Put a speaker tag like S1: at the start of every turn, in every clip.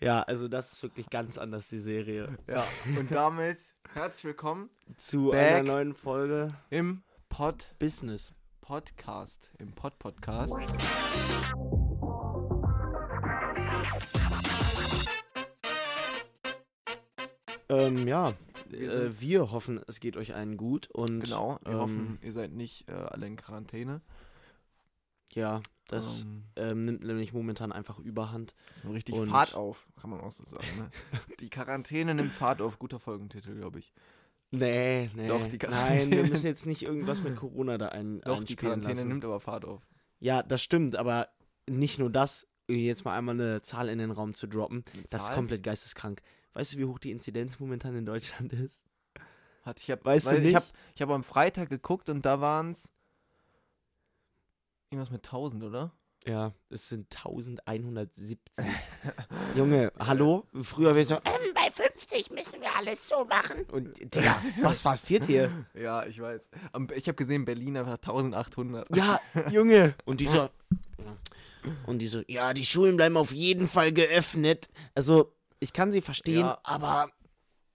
S1: Ja, also das ist wirklich ganz anders, die Serie.
S2: Ja, und damit herzlich willkommen
S1: Zu einer neuen Folge
S2: im Pod
S1: Business.
S2: Podcast, im Pod Podcast.
S1: Ähm, ja,
S2: Wir
S1: äh, wir hoffen, es geht euch allen gut und
S2: Genau, wir
S1: ähm,
S2: hoffen, ihr seid nicht äh, alle in Quarantäne.
S1: Ja, das
S2: Ähm,
S1: ähm, nimmt nämlich momentan einfach Überhand.
S2: ist eine richtig
S1: und-
S2: Fahrt auf, kann man auch so sagen. Ne? Die Quarantäne nimmt Fahrt auf, guter Folgentitel, glaube ich.
S1: Nee, nee.
S2: Doch, die
S1: Nein, wir
S2: Quarantäne-
S1: müssen jetzt nicht irgendwas mit Corona da ein,
S2: Doch, die Quarantäne
S1: lassen.
S2: nimmt aber Fahrt auf.
S1: Ja, das stimmt, aber nicht nur das, jetzt mal einmal eine Zahl in den Raum zu droppen, das ist komplett geisteskrank. Weißt du, wie hoch die Inzidenz momentan in Deutschland ist?
S2: Hat, ich hab,
S1: Weißt du
S2: weil Ich
S1: nicht?
S2: habe ich hab am Freitag geguckt und da waren es irgendwas mit 1000, oder?
S1: Ja, es sind 1170. Junge, hallo? Früher wäre so, ähm, bei 50 müssen wir alles so machen. Und, Digga, was passiert hier?
S2: Ja, ich weiß. Am- Ich habe gesehen, Berlin einfach 1800.
S1: Ja, Junge. Und die so, und die so, ja, die Schulen bleiben auf jeden Fall geöffnet. Also, ich kann sie verstehen,
S2: Ja.
S1: aber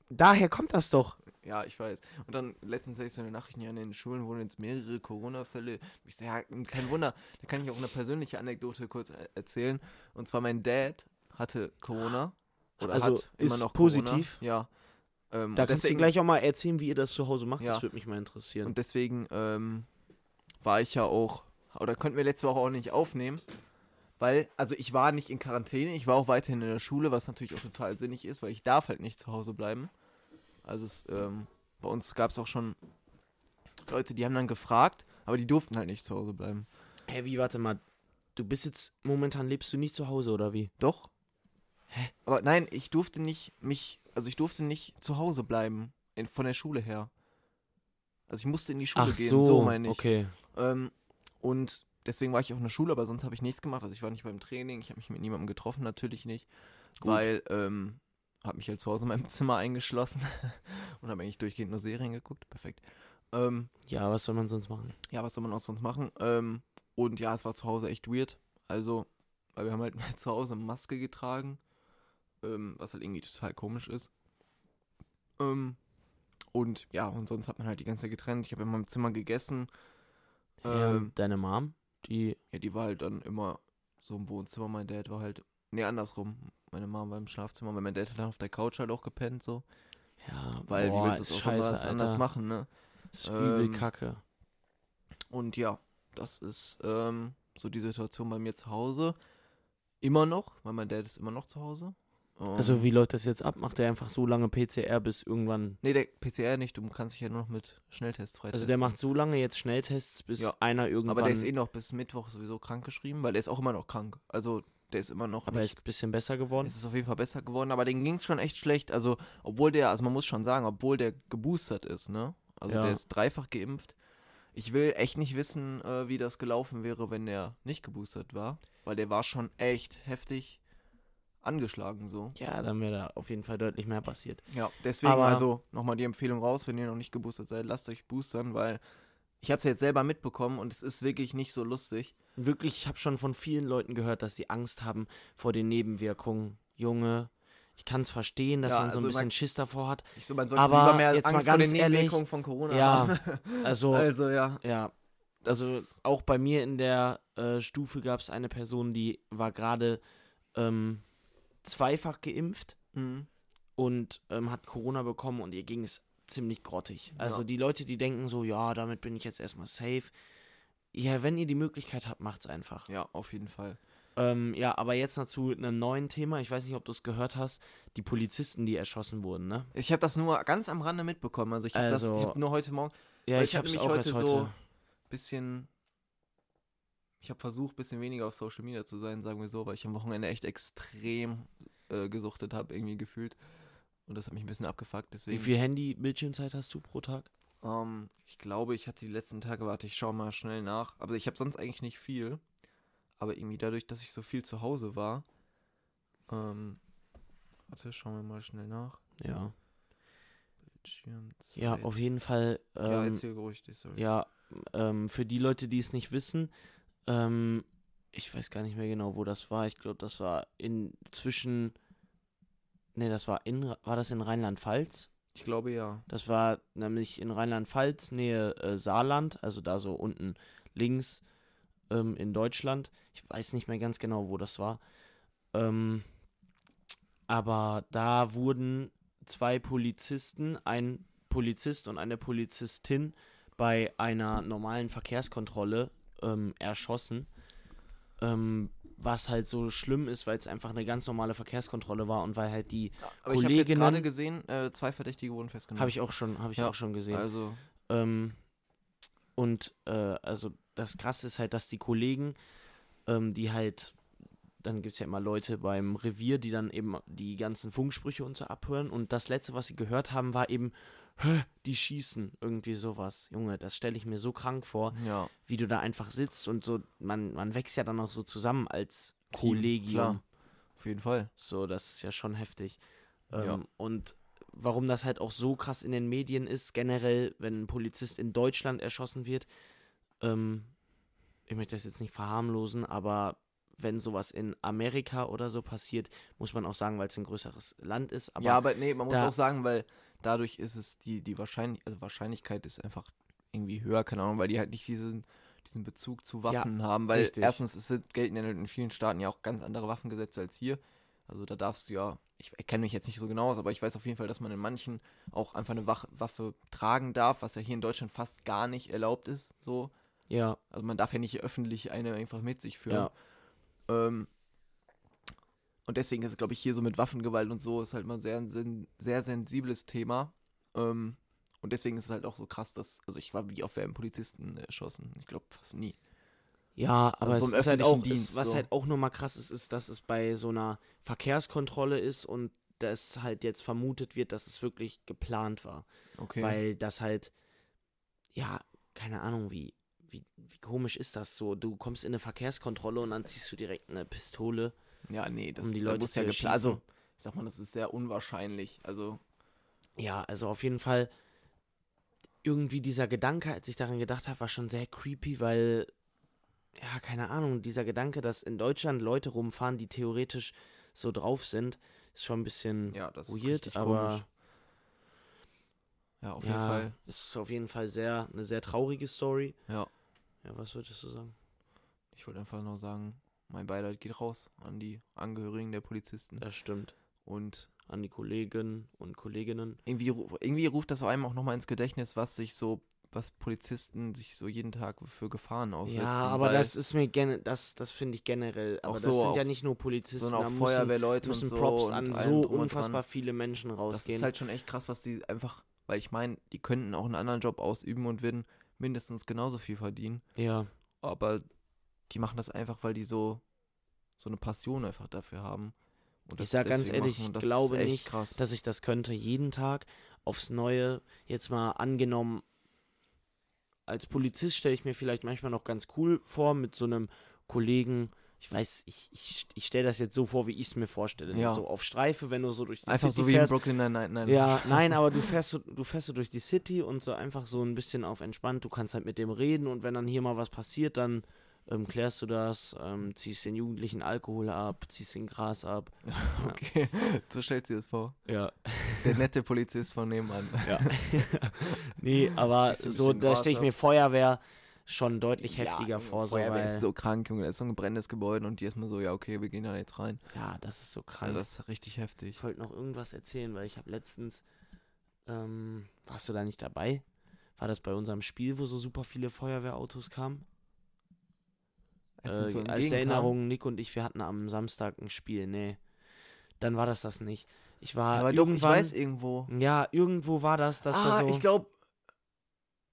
S1: daher kommt das doch.
S2: Ja, ich weiß. Und dann letztens habe ich so eine Nachricht, ja, in den Schulen wurden jetzt mehrere Corona-Fälle. Ich so, ja, kein Wunder. Da kann ich auch eine persönliche Anekdote kurz e- erzählen. Und zwar mein Dad hatte Corona. Oder
S1: Also,
S2: hat immer
S1: ist
S2: noch
S1: positiv?
S2: Corona. Ja. Ähm,
S1: Da kannst du
S2: deswegen,
S1: gleich auch mal erzählen, wie ihr das zu Hause macht.
S2: Ja.
S1: Das würde mich mal interessieren.
S2: Und deswegen ähm, war ich ja auch, oder konnten wir letzte Woche auch nicht aufnehmen. Weil, also ich war nicht in Quarantäne, ich war auch weiterhin in der Schule, was natürlich auch total sinnig ist, weil ich darf halt nicht zu Hause bleiben. Also es, ähm, bei uns gab es auch schon Leute, die haben dann gefragt, aber die durften halt nicht zu Hause bleiben.
S1: Hä, wie, warte mal. Du bist jetzt, momentan lebst du nicht zu Hause, oder wie?
S2: Doch. Hä? Aber nein, ich durfte nicht mich, also ich durfte nicht zu Hause bleiben, in, von der Schule her. Also ich musste in die Schule
S1: Ach
S2: gehen,
S1: so,
S2: so meine ich.
S1: okay.
S2: Ähm, und deswegen war ich auch in der Schule, aber sonst habe ich nichts gemacht. Also ich war nicht beim Training, ich habe mich mit niemandem getroffen, natürlich nicht.
S1: Gut.
S2: Weil, ähm, habe mich halt zu Hause in meinem Zimmer eingeschlossen und habe eigentlich durchgehend nur Serien geguckt. Perfekt. Ähm,
S1: Ja, was soll man sonst machen?
S2: ja, was soll man auch sonst machen? Ähm, und ja, es war zu Hause echt weird. Also, weil wir haben halt zu Hause eine Maske getragen, ähm, was halt irgendwie total komisch ist. Ähm, und ja, und sonst hat man halt die ganze Zeit getrennt. Ich habe in meinem Zimmer gegessen.
S1: Ja,
S2: Ähm,
S1: deine Mom, die,
S2: ja, die war halt dann immer so im Wohnzimmer. Mein Dad war halt. Nee, andersrum. Meine Mom war im Schlafzimmer, weil mein Dad hat dann auf der Couch halt auch gepennt, so.
S1: ja,
S2: Weil,
S1: boah,
S2: wie willst du es auch
S1: scheiße,
S2: anders, anders machen, ne?
S1: Ist übel
S2: Ähm,
S1: kacke.
S2: Und ja, das ist ähm, so die Situation bei mir zu Hause. Immer noch, weil mein Dad ist immer noch zu Hause.
S1: Also
S2: Ähm,
S1: wie läuft das jetzt ab? Macht er einfach so lange PCR bis irgendwann...
S2: Nee, der PCR nicht, du kannst dich ja nur noch mit Schnelltest freitesten.
S1: Also der macht so lange jetzt Schnelltests, bis
S2: Ja.
S1: einer irgendwann...
S2: Aber der ist eh noch bis Mittwoch sowieso krank geschrieben, weil der ist auch immer noch krank. Also der ist immer noch
S1: aber er ist ein bisschen besser geworden.
S2: Es ist auf jeden Fall besser geworden, aber den ging es schon echt schlecht. Also, obwohl der, also man muss schon sagen, obwohl der geboostert ist, ne? Also
S1: Ja.
S2: der ist dreifach geimpft. Ich will echt nicht wissen, äh, wie das gelaufen wäre, wenn der nicht geboostert war. Weil der war schon echt heftig angeschlagen so.
S1: Ja, dann wäre da auf jeden Fall deutlich mehr passiert.
S2: Ja, deswegen
S1: Aber-
S2: also nochmal die Empfehlung raus, wenn ihr noch nicht geboostert seid, lasst euch boostern, weil ich habe es jetzt selber mitbekommen und es ist wirklich nicht so lustig.
S1: Wirklich, ich habe schon von vielen Leuten gehört, dass sie Angst haben vor den Nebenwirkungen. Junge, ich kann es verstehen, dass
S2: Ja,
S1: man so ein
S2: also
S1: bisschen
S2: man-
S1: Schiss davor hat.
S2: Ich so, man sollte
S1: Aber
S2: lieber mehr
S1: jetzt mal
S2: Angst vor den
S1: ganz ehrlich,
S2: Nebenwirkungen von Corona
S1: ja,
S2: haben.
S1: Also,
S2: also ja.
S1: ja, also auch bei mir in der äh, Stufe gab es eine Person, die war gerade ähm, zweifach geimpft
S2: Mhm.
S1: und ähm, hat Corona bekommen und ihr ging es ziemlich grottig. Also
S2: Ja.
S1: die Leute, die denken so, ja, damit bin ich jetzt erstmal safe. Ja, wenn ihr die Möglichkeit habt, macht's einfach.
S2: Ja, auf jeden Fall.
S1: Ähm, ja, aber jetzt noch zu einem neuen Thema. Ich weiß nicht, ob du es gehört hast. Die Polizisten, die erschossen wurden, ne?
S2: Ich habe das nur ganz am Rande mitbekommen. Also ich habe das
S1: Also-
S2: ich hab nur heute Morgen
S1: Ja, ich,
S2: ich hab
S1: hab's
S2: nämlich
S1: auch
S2: heute
S1: erst heute.
S2: so- bisschen. Ich habe versucht, ein bisschen weniger auf Social Media zu sein, sagen wir so, weil ich am Wochenende echt extrem äh, gesuchtet habe, irgendwie gefühlt. Und das hat mich ein bisschen abgefuckt.
S1: Wie
S2: Deswegen.
S1: viel Handy-Bildschirmzeit hast du pro Tag?
S2: Ähm, ich glaube, ich hatte die letzten Tage, warte, ich schau mal schnell nach. Aber ich habe sonst eigentlich nicht viel. Aber irgendwie dadurch, dass ich so viel zu Hause war. Ähm, warte, schauen wir mal schnell nach.
S1: Ja.
S2: Bildschirmzeit.
S1: Ja, auf jeden Fall.
S2: Ja,
S1: Ähm,
S2: erzähl ruhig, sorry.
S1: Ja, ähm, für die Leute, die es nicht wissen, ähm, ich weiß gar nicht mehr genau, wo das war. Ich glaube, das war in zwischen Nee, das war in, war das in Rheinland-Pfalz?
S2: Ich glaube ja.
S1: Das war nämlich in Rheinland-Pfalz, Nähe äh, Saarland, also da so unten links ähm, in Deutschland. Ich weiß nicht mehr ganz genau, wo das war. Ähm, aber da wurden zwei Polizisten, ein Polizist und eine Polizistin bei einer normalen Verkehrskontrolle ähm, erschossen. Ähm, was halt so schlimm ist, weil es einfach eine ganz normale Verkehrskontrolle war und weil halt die
S2: Aber ich habe
S1: Kolleginnen-
S2: gerade gesehen, äh, zwei Verdächtige wurden festgenommen.
S1: habe ich auch schon, habe ich
S2: Ja,
S1: auch schon gesehen.
S2: Also,
S1: Ähm, und äh, also das Krasse ist halt, dass die Kollegen, ähm, die halt, dann gibt es ja immer Leute beim Revier, die dann eben die ganzen Funksprüche und so abhören. Und das letzte, was sie gehört haben, war eben, "Hä, die schießen, irgendwie sowas. Junge, das stelle ich mir so krank vor,
S2: ja.
S1: wie du da einfach sitzt und so, man, man wächst ja dann auch so zusammen als
S2: Team,
S1: Kollegium.
S2: klar. Auf jeden Fall.
S1: So, das ist ja schon heftig. Ähm,
S2: Ja.
S1: Und warum das halt auch so krass in den Medien ist, generell, wenn ein Polizist in Deutschland erschossen wird, ähm, ich möchte das jetzt nicht verharmlosen, aber wenn sowas in Amerika oder so passiert, muss man auch sagen, weil es ein größeres Land ist. Aber
S2: ja, aber nee, man muss auch sagen, weil dadurch ist es die, die Wahrscheinlich also Wahrscheinlichkeit ist einfach irgendwie höher, keine Ahnung, weil die halt nicht diesen, diesen Bezug zu Waffen haben, weil
S1: richtig.
S2: erstens es sind, gelten ja in vielen Staaten ja auch ganz andere Waffengesetze als hier. Also da darfst du ja, ich kenne mich jetzt nicht so genau aus, aber ich weiß auf jeden Fall, dass man in manchen auch einfach eine Wach Waffe tragen darf, was ja hier in Deutschland fast gar nicht erlaubt ist. So,
S1: ja,
S2: also man darf ja nicht öffentlich eine einfach mit sich führen.
S1: ja,
S2: Ähm, und deswegen ist es, glaube ich, hier so mit Waffengewalt und so ist halt mal sehr ein sehr sensibles Thema. Ähm, und deswegen ist es halt auch so krass, dass, also ich war wie oft werden Polizisten erschossen? Ich glaube fast nie.
S1: ja, aber
S2: Also
S1: es
S2: so
S1: ist halt auch,
S2: Dienst,
S1: es, was
S2: so.
S1: halt auch nochmal krass ist, ist, dass es bei so einer Verkehrskontrolle ist und dass halt jetzt vermutet wird, dass es wirklich geplant war.
S2: Okay.
S1: Weil das halt, ja, keine Ahnung, wie, wie, wie komisch ist das so? Du kommst in eine Verkehrskontrolle und dann ziehst du direkt eine Pistole.
S2: Ja, nee, das
S1: um die Leute
S2: muss ja geplant. Also, ich sag mal, das ist sehr unwahrscheinlich. Also,
S1: Ja, also auf jeden Fall irgendwie dieser Gedanke, als ich daran gedacht habe, war schon sehr creepy, weil, ja, keine Ahnung, dieser Gedanke, dass in Deutschland Leute rumfahren, die theoretisch so drauf sind, ist schon ein bisschen
S2: ja, das ist
S1: weird,
S2: richtig
S1: aber
S2: komisch. Ja, auf jeden
S1: ja,
S2: Fall.
S1: es ist auf jeden Fall sehr, eine sehr traurige Story.
S2: Ja.
S1: Ja, was würdest du sagen?
S2: Ich wollte einfach nur sagen, mein Beileid geht raus an die Angehörigen der Polizisten.
S1: Das stimmt.
S2: Und
S1: An die Kollegen und Kolleginnen.
S2: irgendwie, irgendwie ruft das einem auch nochmal ins Gedächtnis, was sich so, was Polizisten sich so jeden Tag für Gefahren aussetzen.
S1: Ja, aber das ist mir gerne, das, das finde ich generell. Aber
S2: Auch
S1: das
S2: so,
S1: sind ja nicht nur Polizisten,
S2: sondern
S1: da
S2: auch
S1: müssen,
S2: Feuerwehrleute
S1: müssen
S2: und so
S1: Props
S2: und
S1: an so unfassbar viele Menschen
S2: Das
S1: rausgehen.
S2: ist halt schon echt krass, was die einfach, weil ich meine, die könnten auch einen anderen Job ausüben und würden mindestens genauso viel verdienen.
S1: ja,
S2: Aber die machen das einfach, weil die so, so eine Passion einfach dafür haben. Und
S1: Ich
S2: das
S1: sag ganz ehrlich, ich glaube nicht,
S2: krass.
S1: dass ich das könnte jeden Tag aufs Neue. Jetzt mal angenommen, als Polizist stelle ich mir vielleicht manchmal noch ganz cool vor mit so einem Kollegen. Ich weiß, ich, ich, ich stelle das jetzt so vor, wie ich es mir vorstelle.
S2: Ja.
S1: So auf Streife, wenn du so durch die
S2: Einfach
S1: City
S2: so wie in
S1: fährst.
S2: Brooklyn Nine-Nine.
S1: Ja, nein, aber du fährst, so, du fährst so durch die City und so einfach so ein bisschen auf entspannt. Du kannst halt mit dem reden und wenn dann hier mal was passiert, dann ähm, klärst du das, ähm, ziehst den Jugendlichen Alkohol ab, ziehst den Gras ab.
S2: Okay, so stellt sie das vor.
S1: Ja.
S2: Der nette Polizist von nebenan.
S1: ja. nee, aber so, da stelle ich mir Feuerwehr schon deutlich
S2: Ja,
S1: heftiger vor. So,
S2: Feuerwehr
S1: weil,
S2: ist so krank, Junge. Da ist so ein brennendes Gebäude und die ist mal so, ja, okay, wir gehen da jetzt rein.
S1: ja, das ist so
S2: Ja,
S1: krank.
S2: das ist richtig heftig.
S1: ich wollte noch irgendwas erzählen, weil ich habe letztens, ähm, warst du da nicht dabei? War das bei unserem Spiel, wo so super viele Feuerwehrautos kamen?
S2: Als
S1: äh, als. Erinnerung, Nick und ich, wir hatten am Samstag ein Spiel. Nee, dann war das das nicht. Ich war
S2: Aber doch,
S1: irgendwann,
S2: ich weiß irgendwo.
S1: ja, irgendwo war das, dass
S2: ah,
S1: da so,
S2: ich glaube,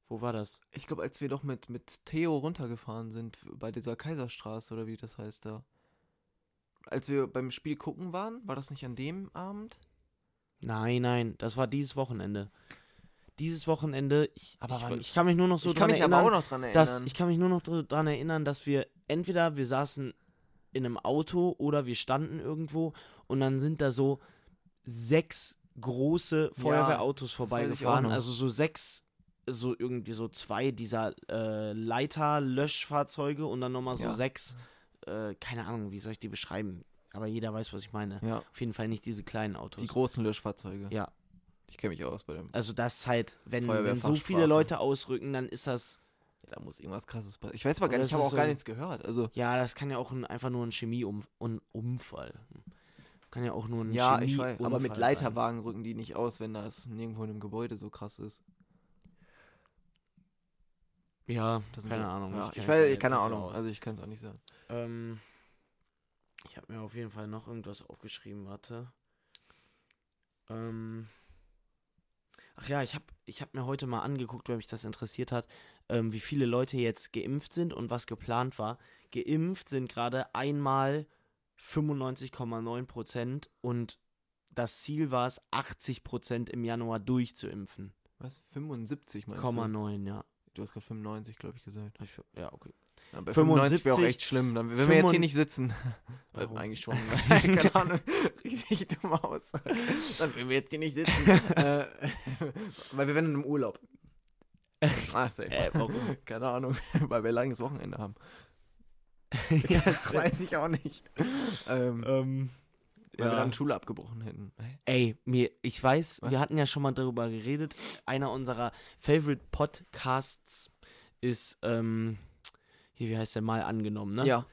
S1: wo war das?
S2: ich glaube, als wir doch mit, mit Theo runtergefahren sind, bei dieser Kaiserstraße oder wie das heißt da. Als wir beim Spiel gucken waren, war das nicht an dem Abend?
S1: Nein, nein, das war dieses Wochenende. Dieses Wochenende, ich,
S2: Aber
S1: ich, ich kann mich nur noch so dran erinnern,
S2: noch dran erinnern.
S1: dass, ich kann mich nur noch dr- dran erinnern, dass wir entweder wir saßen in einem Auto oder wir standen irgendwo und dann sind da so sechs große Feuerwehrautos
S2: auch
S1: vorbeigefahren, also so sechs, so irgendwie so zwei dieser äh, Leiter-Löschfahrzeuge und dann nochmal so
S2: Ja.
S1: sechs, äh, keine Ahnung, wie soll ich die beschreiben? aber jeder weiß, was ich meine.
S2: Ja.
S1: Auf jeden Fall nicht diese kleinen Autos.
S2: Die großen Löschfahrzeuge.
S1: Ja.
S2: Ich kenne mich aus bei dem.
S1: also das ist halt, wenn, wenn so viele Leute ausrücken, dann ist das,
S2: Ja, da muss irgendwas krasses passieren. Ich weiß aber gar nicht, ich habe auch gar
S1: so-
S2: nichts gehört. Also,
S1: ja, das kann ja auch ein, einfach nur ein Chemieunfall. Kann ja auch nur ein
S2: ja, ich weiß. Aber mit Leiterwagen rücken die nicht aus, wenn das nirgendwo in einem Gebäude so krass ist.
S1: Sein. Ja, keine Ahnung.
S2: Ja, ich weiß, ich
S1: jetzt
S2: keine Ahnung.
S1: aus.
S2: Also, ich kann es auch nicht sagen.
S1: Ähm, ich habe mir auf jeden Fall noch irgendwas aufgeschrieben, warte. Ähm, ach ja, ich habe ich hab mir heute mal angeguckt, weil mich das interessiert hat, ähm, wie viele Leute jetzt geimpft sind und was geplant war. Geimpft sind gerade einmal 95,9 Prozent und das Ziel war es, 80 Prozent im Januar durchzuimpfen.
S2: Was? 75 meinst
S1: Komma
S2: du?
S1: 9, ja.
S2: Du hast gerade 95, glaube ich, gesagt.
S1: Ja, okay.
S2: Ja, bei 95 wäre auch
S1: 75,
S2: echt schlimm. Dann, wenn wir jetzt hier
S1: 95
S2: nicht sitzen.
S1: Warum?
S2: Eigentlich schon. Keine Ahnung. Richtig dumm aus. Dann wenn wir jetzt hier nicht sitzen. äh, weil wir werden im Urlaub. Ah, safe.
S1: Äh, warum?
S2: Keine Ahnung. Weil wir langes Wochenende haben.
S1: ja,
S2: Das weiß ich auch nicht. Ähm,
S1: ähm,
S2: Weil wir
S1: ja.
S2: dann Schule abgebrochen hätten. Hä?
S1: Ey, mir, ich weiß,
S2: Was?
S1: wir hatten ja schon mal darüber geredet. Einer unserer Favorite Podcasts ist, ähm, hier, wie heißt der mal angenommen, ne?
S2: Ja.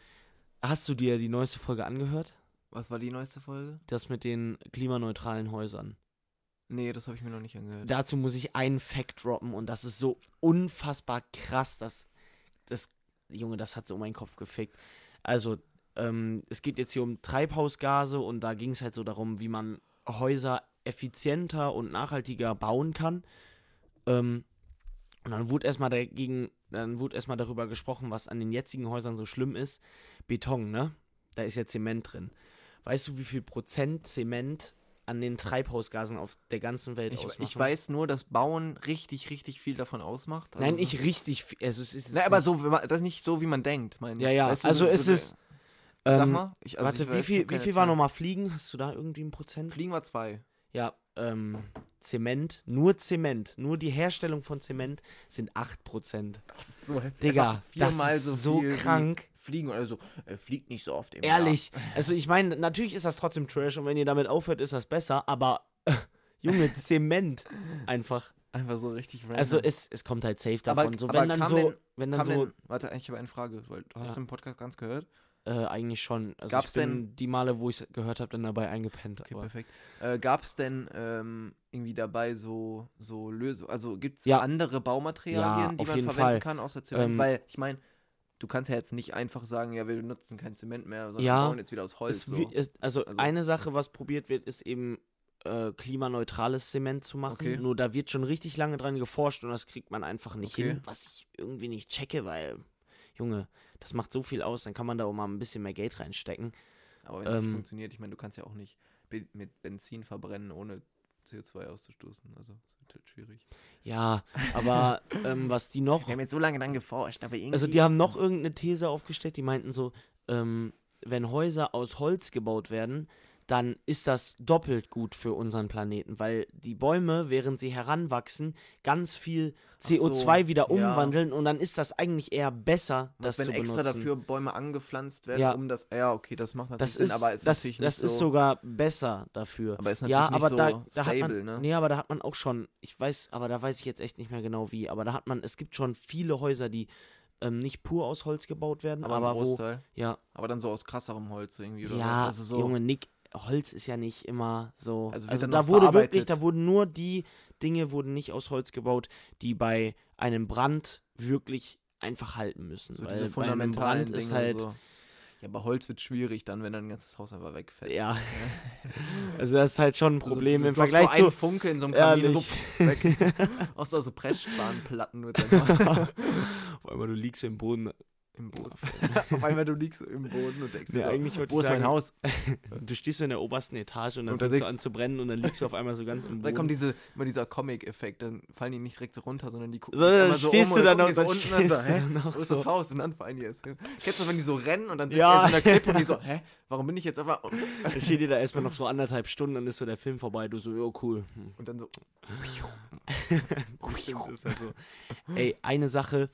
S1: Hast du dir die neueste Folge angehört?
S2: Was war die neueste Folge?
S1: Das mit den klimaneutralen Häusern.
S2: Nee, das habe ich mir noch nicht angehört.
S1: Dazu muss ich einen Fact droppen und das ist so unfassbar krass, dass das, Junge, das hat so meinen Kopf gefickt. Also, ähm, es geht jetzt hier um Treibhausgase und da ging es halt so darum, wie man Häuser effizienter und nachhaltiger bauen kann. Ähm, und dann wurde erstmal dagegen, dann wurde erstmal darüber gesprochen, was an den jetzigen Häusern so schlimm ist. Beton, ne? Da ist ja Zement drin. Weißt du, wie viel Prozent Zement an den Treibhausgasen auf der ganzen Welt
S2: ich,
S1: ausmachen?
S2: ich weiß nur, dass Bauen richtig, richtig viel davon ausmacht. Also
S1: Nein,
S2: so-
S1: nicht richtig viel. Also es ist
S2: Nein, aber so, das ist nicht so, wie man denkt, meine ich.
S1: Ja, ja,
S2: Weißt du,
S1: also
S2: so-
S1: es
S2: so-
S1: ist.
S2: Sag
S1: ähm,
S2: mal. Ich, also
S1: warte,
S2: ich
S1: wie
S2: weiß,
S1: viel,
S2: ich hab
S1: wie viel war nochmal Fliegen? Hast du da irgendwie ein Prozent?
S2: Fliegen war zwei.
S1: Ja, ähm, Zement, nur Zement, nur die Herstellung von Zement sind 8%.
S2: Das ist so heftig.
S1: Digga, das ist so
S2: viel wie
S1: krank.
S2: Fliegen oder so. Er fliegt nicht so oft im
S1: Ehrlich. Also ich meine, natürlich ist das trotzdem Trash und wenn ihr damit aufhört, ist das besser, aber Junge, Zement einfach.
S2: Jahr. Einfach so richtig random.
S1: Also es, es kommt halt safe
S2: Aber-
S1: davon. so,
S2: aber
S1: wenn dann so,
S2: denn-
S1: wenn dann so,
S2: denn, warte, ich habe eine Frage, weil du hast
S1: Ja.
S2: den Podcast ganz gehört.
S1: äh, eigentlich schon. Also
S2: Gab's denn-
S1: die Male, wo ich es gehört habe, dann dabei eingepennt.
S2: Okay,
S1: aber.
S2: perfekt. Äh, Gab es denn ähm, irgendwie dabei so, so Lösungen? Also gibt es
S1: Ja.
S2: andere Baumaterialien,
S1: Ja,
S2: die man verwenden
S1: Fall.
S2: kann außer Zement?
S1: Ähm,
S2: Weil ich meine, du kannst ja jetzt nicht einfach sagen, ja, wir benutzen kein Zement mehr, sondern
S1: Ja,
S2: wir bauen jetzt wieder aus Holz. So.
S1: es, also,
S2: Also-
S1: eine Sache, was probiert wird, ist eben äh, klimaneutrales Zement zu machen.
S2: Okay.
S1: Nur da wird schon richtig lange dran geforscht und das kriegt man einfach nicht
S2: Okay.
S1: hin, was ich irgendwie nicht checke, weil, Junge, das macht so viel aus, dann kann man da auch mal ein bisschen mehr Geld reinstecken.
S2: Aber wenn es nicht
S1: ähm,
S2: funktioniert, ich meine, du kannst ja auch nicht mit Benzin verbrennen, ohne CO2 auszustoßen. Also, halt schwierig.
S1: Ja, aber ähm, was die noch,
S2: jetzt so lange dann geforscht, aber irgendwie.
S1: also die haben noch irgendeine These aufgestellt, die meinten so, ähm, wenn Häuser aus Holz gebaut werden, dann ist das doppelt gut für unseren Planeten, weil die Bäume, während sie heranwachsen, ganz viel
S2: so,
S1: CO2 wieder
S2: ja.
S1: umwandeln und dann ist das eigentlich eher besser, das
S2: wenn
S1: zu
S2: extra
S1: benutzen.
S2: dafür Bäume angepflanzt werden,
S1: Ja.
S2: um das. Ja, okay, das macht natürlich
S1: das
S2: Sinn,
S1: ist,
S2: aber ist
S1: das,
S2: natürlich
S1: das
S2: nicht
S1: ist
S2: so.
S1: sogar besser dafür.
S2: aber ist natürlich
S1: Ja,
S2: nicht
S1: aber
S2: so
S1: da, da hat
S2: stable,
S1: man,
S2: ne?
S1: nee, aber da hat man auch schon, ich weiß, aber da weiß ich jetzt echt nicht mehr genau wie, aber da hat man, es gibt schon viele Häuser, die ähm, nicht pur aus Holz gebaut werden,
S2: aber,
S1: aber, wo, ja,
S2: Aber dann so aus krasserem Holz irgendwie, oder?
S1: ja,
S2: also so.
S1: Junge, Nick, Holz ist ja nicht immer so.
S2: Also
S1: Also,
S2: wird
S1: da wurde wirklich, da wurden nur die Dinge wurden nicht aus Holz gebaut, die bei einem Brand wirklich einfach halten müssen.
S2: so
S1: weil
S2: diese
S1: bei einem Brand ist
S2: Dinge.
S1: halt,
S2: so. Ja, aber Holz wird schwierig dann, wenn ein ganzes Haus einfach wegfällt.
S1: ja, also das ist halt schon ein
S2: Also,
S1: Problem
S2: du
S1: im Vergleich
S2: so
S1: zu.
S2: Funke in so einem Kamin so weg. Auch so, Pressspanplatten mit dann
S1: Auf einmal du liegst im Boden.
S2: Im Boden. Auf einmal du liegst so im Boden und denkst
S1: Nee,
S2: so,
S1: eigentlich wollte
S2: wo
S1: ich
S2: ist mein
S1: sagen,
S2: Haus?
S1: Du stehst so in der obersten Etage und dann fängst du an zu brennen und dann liegst du auf einmal so ganz im
S2: Und
S1: Boden.
S2: dann kommt diese, immer dieser Comic-Effekt, dann fallen die nicht direkt so runter, sondern die gucken
S1: So, dann
S2: so
S1: stehst
S2: um
S1: du dann dann
S2: so unten und so,
S1: stehst du
S2: hä,
S1: dann
S2: wo ist
S1: so.
S2: das Haus? Und dann fallen die erst hin. Kennst du, wenn die so rennen und dann sind
S1: Ja.
S2: die in so einer Klippe und die so, hä, warum bin ich jetzt einfach...
S1: Dann steht dir da erstmal noch so anderthalb Stunden, dann ist so der Film vorbei. Du so, ja, cool. Hm.
S2: Und dann so,
S1: so. Ey, eine Sache,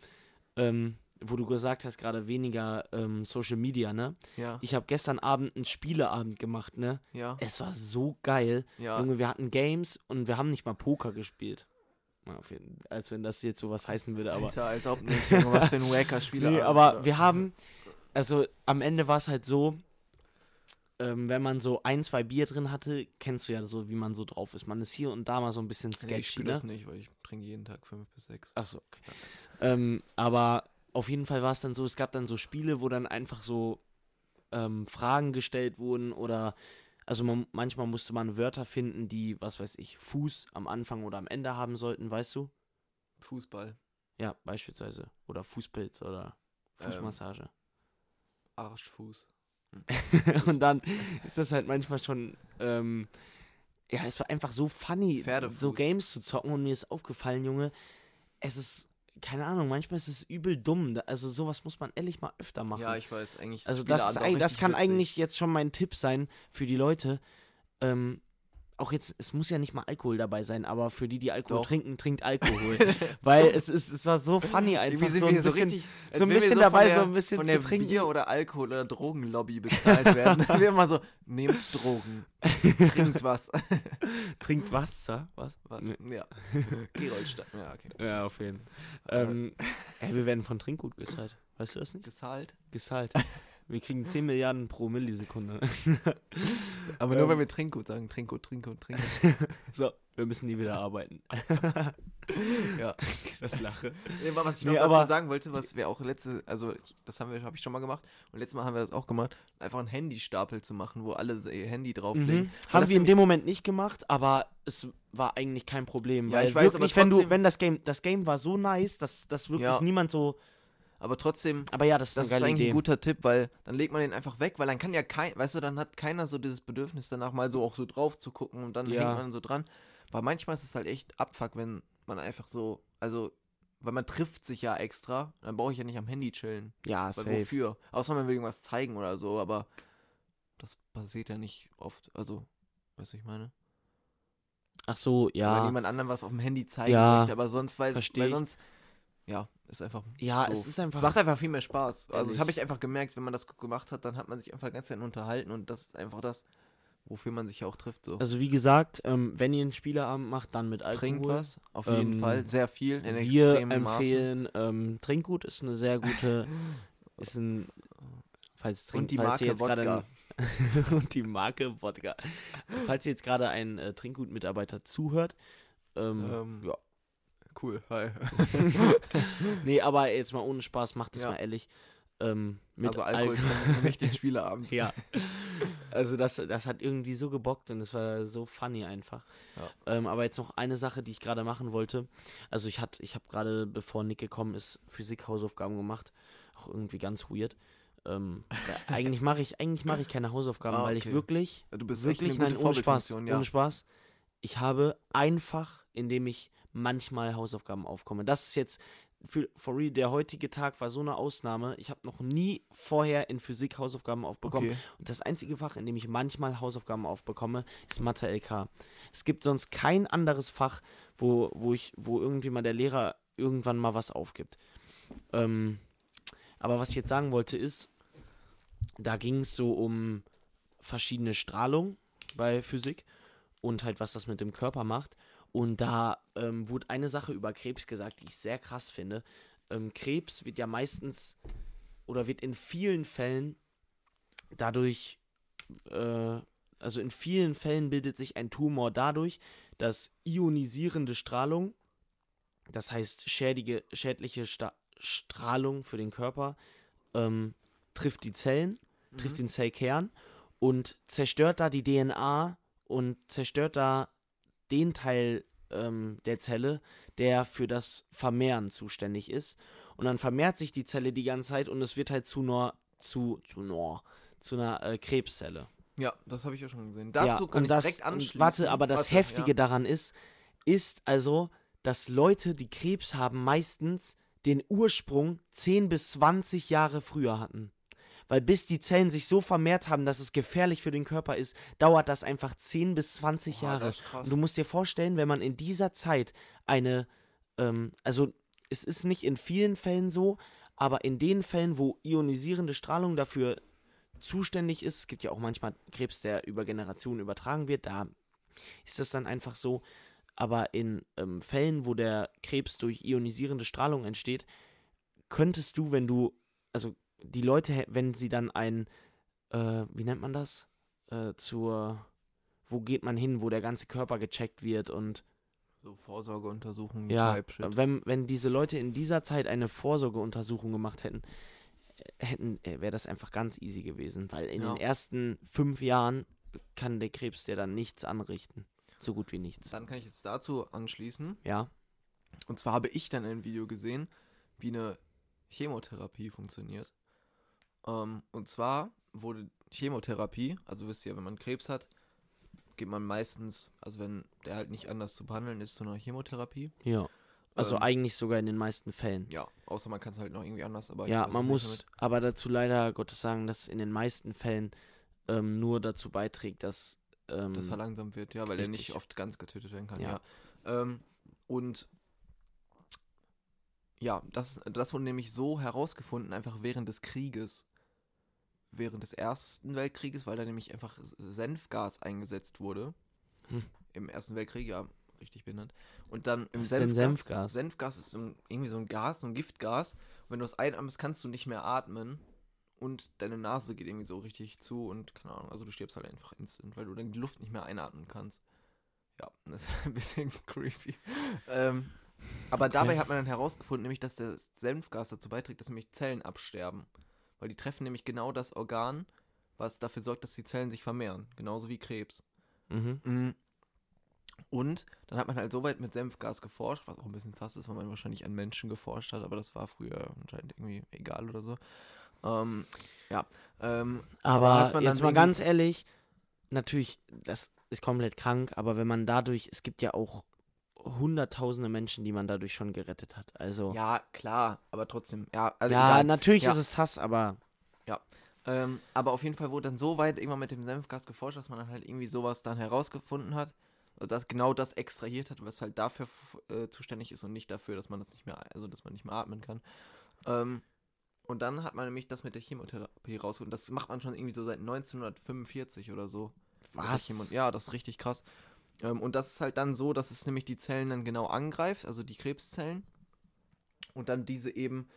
S1: ähm, wo du gesagt hast, gerade weniger ähm, Social Media, ne?
S2: Ja,
S1: Ich habe gestern Abend einen Spieleabend gemacht, ne?
S2: ja,
S1: Es war so geil.
S2: ja.
S1: Junge, wir hatten Games und wir haben nicht mal Poker gespielt. Ja, jeden, als wenn das jetzt sowas heißen würde, aber.
S2: Alter, als ob nicht. Junge, was für ein wacker Spieler.
S1: Nee, aber wir haben, also am Ende war es halt so, ähm, wenn man so ein, zwei Bier drin hatte, kennst du ja so, wie man so drauf ist. Man ist hier und da mal so ein bisschen
S2: Nee, ich
S1: sketchy,
S2: spiele
S1: ne?
S2: das nicht, weil ich trinke jeden Tag fünf bis sechs.
S1: Achso, okay. Ähm, aber auf jeden Fall war es dann so, es gab dann so Spiele, wo dann einfach so ähm, Fragen gestellt wurden oder also man, manchmal musste man Wörter finden, die, was weiß ich, Fuß am Anfang oder am Ende haben sollten, weißt du?
S2: Fußball,
S1: Ja, beispielsweise. Oder Fußpilz oder
S2: Ähm.
S1: Fußmassage.
S2: Arschfuß.
S1: und dann ist das halt manchmal schon, ähm, ja, es war einfach so funny, so Games zu zocken und mir ist aufgefallen, Junge, es ist, keine Ahnung, manchmal ist es übel dumm. Also sowas muss man ehrlich mal öfter machen.
S2: Ja, ich weiß, eigentlich.
S1: also das, ist, das kann
S2: witzig.
S1: eigentlich jetzt schon mein Tipp sein für die Leute. Ähm, auch jetzt, es muss ja nicht mal Alkohol dabei sein, aber für die, die Alkohol
S2: Doch.
S1: trinken, trinkt Alkohol. Weil es ist, es war so funny einfach. So
S2: wir
S1: ein
S2: so
S1: bisschen,
S2: richtig, als
S1: so ein bisschen
S2: von
S1: dabei,
S2: der,
S1: so ein bisschen
S2: von
S1: zu
S2: der
S1: trinken.
S2: Bier- oder Alkohol- oder Drogenlobby bezahlt werden. wir immer so, nehmt Drogen, trinkt was.
S1: trinkt Wasser. Was?
S2: Ja. Gerolstein. Ja, okay.
S1: Ja, auf jeden Fall. Ähm, ey, wir werden von Trinkgut gezahlt. Weißt du das nicht?
S2: Gezahlt.
S1: Gezahlt. Wir kriegen 10 Milliarden pro Millisekunde.
S2: Aber
S1: Ähm.
S2: nur wenn wir Trinkgut sagen. Trinkgut, Trinkgut, Trinkgut.
S1: So, wir müssen nie wieder arbeiten.
S2: ja.
S1: Das Lache.
S2: Nee, aber was ich noch
S1: Nee,
S2: dazu sagen wollte, was wir auch letzte, also das haben wir, habe ich schon mal gemacht und letztes Mal haben wir das auch gemacht, einfach einen Handystapel zu machen, wo alle ihr Handy drauflegen.
S1: Mhm.
S2: Weil
S1: Haben wir in dem Moment nicht gemacht, aber es war eigentlich kein Problem.
S2: Ja,
S1: weil
S2: ich weiß, aber
S1: wirklich, wenn du,
S2: trotzdem-
S1: wenn das Game, das Game war so nice, dass, dass wirklich
S2: Ja.
S1: niemand so.
S2: Aber trotzdem,
S1: Aber ja, das ist
S2: das ist eigentlich
S1: Idee.
S2: ein guter Tipp, weil dann legt man den einfach weg, weil dann kann ja kein, weißt du, dann hat keiner so dieses Bedürfnis danach mal so auch so drauf zu gucken und dann
S1: Ja.
S2: hängt man so dran. Weil manchmal ist es halt echt Abfuck, wenn man einfach so, also, weil man trifft sich ja extra, dann brauche ich ja nicht am Handy chillen.
S1: ja,
S2: Weil
S1: safe.
S2: wofür? Außer man will irgendwas zeigen oder so, aber das passiert ja nicht oft. Also, weißt du, ich meine?
S1: Ach so,
S2: Wenn
S1: ja.
S2: jemand anderem was auf dem Handy zeigen
S1: Ja,
S2: möchte, aber sonst, weil, weil
S1: ich.
S2: sonst, ja, ist einfach.
S1: Ja,
S2: so.
S1: es ist
S2: Es
S1: einfach.
S2: macht einfach viel mehr Spaß. Also, das habe ich einfach gemerkt, wenn man das gemacht hat, dann hat man sich einfach ganz Zeit unterhalten und das ist einfach das, wofür man sich ja auch trifft. So.
S1: Also wie gesagt, ähm, wenn ihr einen Spieleabend macht, dann mit Alkohol.
S2: Trinkt was, auf jeden
S1: Ähm,
S2: Fall, sehr viel, in
S1: Wir empfehlen ähm, Trinkgut ist eine sehr gute, ist ein, falls Trink,
S2: Und die
S1: falls
S2: Marke
S1: jetzt gerade und die Marke Wodka. falls ihr jetzt gerade ein äh, Trinkgut-Mitarbeiter zuhört, ähm,
S2: Ähm,
S1: ja.
S2: Cool, hi.
S1: nee, aber jetzt mal ohne Spaß, macht das
S2: Ja.
S1: mal ehrlich. Ähm, mit
S2: also Alkohol,
S1: Alkohol.
S2: nicht den Spieleabend.
S1: Ja. Also das, das hat irgendwie so gebockt und es war so funny einfach.
S2: Ja.
S1: Ähm, aber jetzt noch eine Sache, die ich gerade machen wollte. Also ich hatte, ich habe gerade, bevor Nick gekommen ist, Physik-Hausaufgaben gemacht. Auch irgendwie ganz weird. Ähm, weil eigentlich mache ich, eigentlich mache ich keine Hausaufgaben,
S2: Ah,
S1: weil ich
S2: okay.
S1: wirklich,
S2: Du bist
S1: wirklich, nein, ohne Spaß,
S2: ja.
S1: ohne Spaß. Ich habe einfach, indem ich manchmal Hausaufgaben aufkomme. Das ist jetzt für for real, der heutige Tag war so eine Ausnahme. Ich habe noch nie vorher in Physik Hausaufgaben aufbekommen.
S2: Okay.
S1: Und das einzige Fach, in dem ich manchmal Hausaufgaben aufbekomme, ist Mathe LK. Es gibt sonst kein anderes Fach, wo, wo ich, wo irgendwie mal der Lehrer irgendwann mal was aufgibt. Ähm, aber was ich jetzt sagen wollte ist, da ging es so um verschiedene Strahlung bei Physik und halt, was das mit dem Körper macht. Und da ähm, wurde eine Sache über Krebs gesagt, die ich sehr krass finde. Ähm, Krebs wird ja meistens oder wird in vielen Fällen dadurch, äh, also in vielen Fällen bildet sich ein Tumor dadurch, dass ionisierende Strahlung, das heißt schädige, schädliche Sta Strahlung für den Körper, ähm, trifft die Zellen, trifft den Zellkern und zerstört da die DNA und zerstört da den Teil ähm, der Zelle, der für das Vermehren zuständig ist. Und dann vermehrt sich die Zelle die ganze Zeit und es wird halt zu einer, zu, zu einer, zu einer äh, Krebszelle.
S2: Ja, das habe ich ja schon gesehen. Dazu kann
S1: und
S2: ich
S1: das,
S2: direkt anschließen.
S1: Warte, aber das
S2: Warte,
S1: Heftige
S2: ja.
S1: daran ist, ist also, dass Leute, die Krebs haben, meistens den Ursprung 10 bis 20 Jahre früher hatten. Weil bis die Zellen sich so vermehrt haben, dass es gefährlich für den Körper ist, dauert das einfach 10 bis 20
S2: Boah,
S1: Jahre. Und du musst dir vorstellen, wenn man in dieser Zeit eine, ähm, also es ist nicht in vielen Fällen so, aber in den Fällen, wo ionisierende Strahlung dafür zuständig ist, es gibt ja auch manchmal Krebs, der über Generationen übertragen wird, da ist das dann einfach so. Aber in ähm, Fällen, wo der Krebs durch ionisierende Strahlung entsteht, könntest du, wenn du, also die Leute, wenn sie dann ein, äh, wie nennt man das? Äh, zur, wo geht man hin, wo der ganze Körper gecheckt wird und
S2: So Vorsorgeuntersuchungen,
S1: ja, wenn, wenn diese Leute in dieser Zeit eine Vorsorgeuntersuchung gemacht hätten, äh, hätten äh, wäre das einfach ganz easy gewesen, weil in
S2: Ja.
S1: den ersten fünf Jahren kann der Krebs dir dann nichts anrichten. So gut wie nichts.
S2: Dann kann ich jetzt dazu anschließen.
S1: Ja.
S2: Und zwar habe ich dann ein Video gesehen, wie eine Chemotherapie funktioniert. Ähm, und zwar wurde Chemotherapie, also wisst ihr, wenn man Krebs hat, geht man meistens, also wenn der halt nicht anders zu behandeln ist, zu einer Chemotherapie.
S1: Ja. Also
S2: Ähm,
S1: eigentlich sogar in den meisten Fällen.
S2: Ja, außer man kann es halt noch irgendwie anders, aber
S1: Ja, man muss
S2: damit.
S1: aber dazu leider Gottes sagen, dass in den meisten Fällen ähm, nur dazu beiträgt, dass ähm,
S2: das verlangsamt wird, ja, weil er nicht
S1: richtig.
S2: oft ganz getötet werden kann,
S1: Ja.
S2: ja. Ähm, und ja, das, das wurde nämlich so herausgefunden, einfach während des Krieges. Während des Ersten Weltkrieges, weil da nämlich einfach Senfgas eingesetzt wurde.
S1: Hm.
S2: Im Ersten Weltkrieg, ja, richtig benannt. Und dann im
S1: Was denn Senfgas?
S2: Senfgas ist so ein, irgendwie so ein Gas, so ein Giftgas. Und wenn du es einatmest, kannst du nicht mehr atmen. Und deine Nase geht irgendwie so richtig zu und keine Ahnung, also du stirbst halt einfach instant, weil du dann die Luft nicht mehr einatmen kannst. Ja, das ist ein bisschen creepy. Ähm, aber
S1: Okay.
S2: dabei hat man dann herausgefunden, nämlich, dass das Senfgas dazu beiträgt, dass nämlich Zellen absterben. Weil die treffen nämlich genau das Organ, was dafür sorgt, dass die Zellen sich vermehren. Genauso wie Krebs.
S1: Mhm.
S2: Mhm. Und dann hat man halt so weit mit Senfgas geforscht, was auch ein bisschen sass ist, weil man wahrscheinlich an Menschen geforscht hat, aber das war früher anscheinend irgendwie egal oder so. Ähm, ja. Ähm,
S1: Aber, jetzt mal ganz ehrlich, natürlich, das ist komplett krank, aber wenn man dadurch, es gibt ja auch hunderttausende Menschen, die man dadurch schon gerettet hat. Also, ja,
S2: ja, klar, aber trotzdem. Ja, also egal.
S1: natürlich
S2: Ja.
S1: ist es Hass, aber
S2: Ähm, aber auf jeden Fall wurde dann so weit irgendwann mit dem Senfgas geforscht, dass man dann halt irgendwie sowas dann herausgefunden hat. Dass genau das extrahiert hat, was halt dafür äh, zuständig ist und nicht dafür, dass man das nicht mehr, also dass man nicht mehr atmen kann. Ähm, und dann hat man nämlich das mit der Chemotherapie rausgefunden. Das macht man schon irgendwie so seit 1945 oder so.
S1: Was?
S2: Ja, das ist richtig krass. Ähm, und das ist halt dann so, dass es nämlich die Zellen dann genau angreift, also die Krebszellen. Und dann diese eben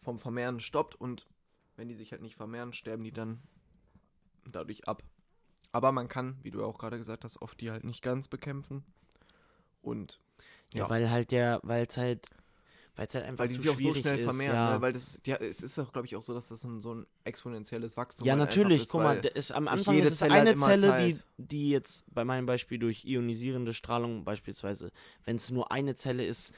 S2: vom Vermehren stoppt und wenn die sich halt nicht vermehren, sterben die dann dadurch ab. Aber man kann, wie du auch gerade gesagt hast, oft die halt nicht ganz bekämpfen. Und
S1: Ja,
S2: Ja.
S1: weil halt der, weil es halt, weil es halt einfach
S2: weil die
S1: zu
S2: sich auch so schnell
S1: ist,
S2: vermehren,
S1: ja.
S2: ne? weil das ja, es ist auch, glaube ich, auch so, dass das ein, so ein exponentielles Wachstum
S1: Ja,
S2: halt
S1: natürlich.
S2: ist,
S1: Guck mal,
S2: weil-
S1: da ist, am Anfang ist es
S2: Zelle halt
S1: eine
S2: immer
S1: Zelle, die,
S2: teilt.
S1: die jetzt bei meinem Beispiel durch ionisierende Strahlung beispielsweise, wenn es nur eine Zelle ist,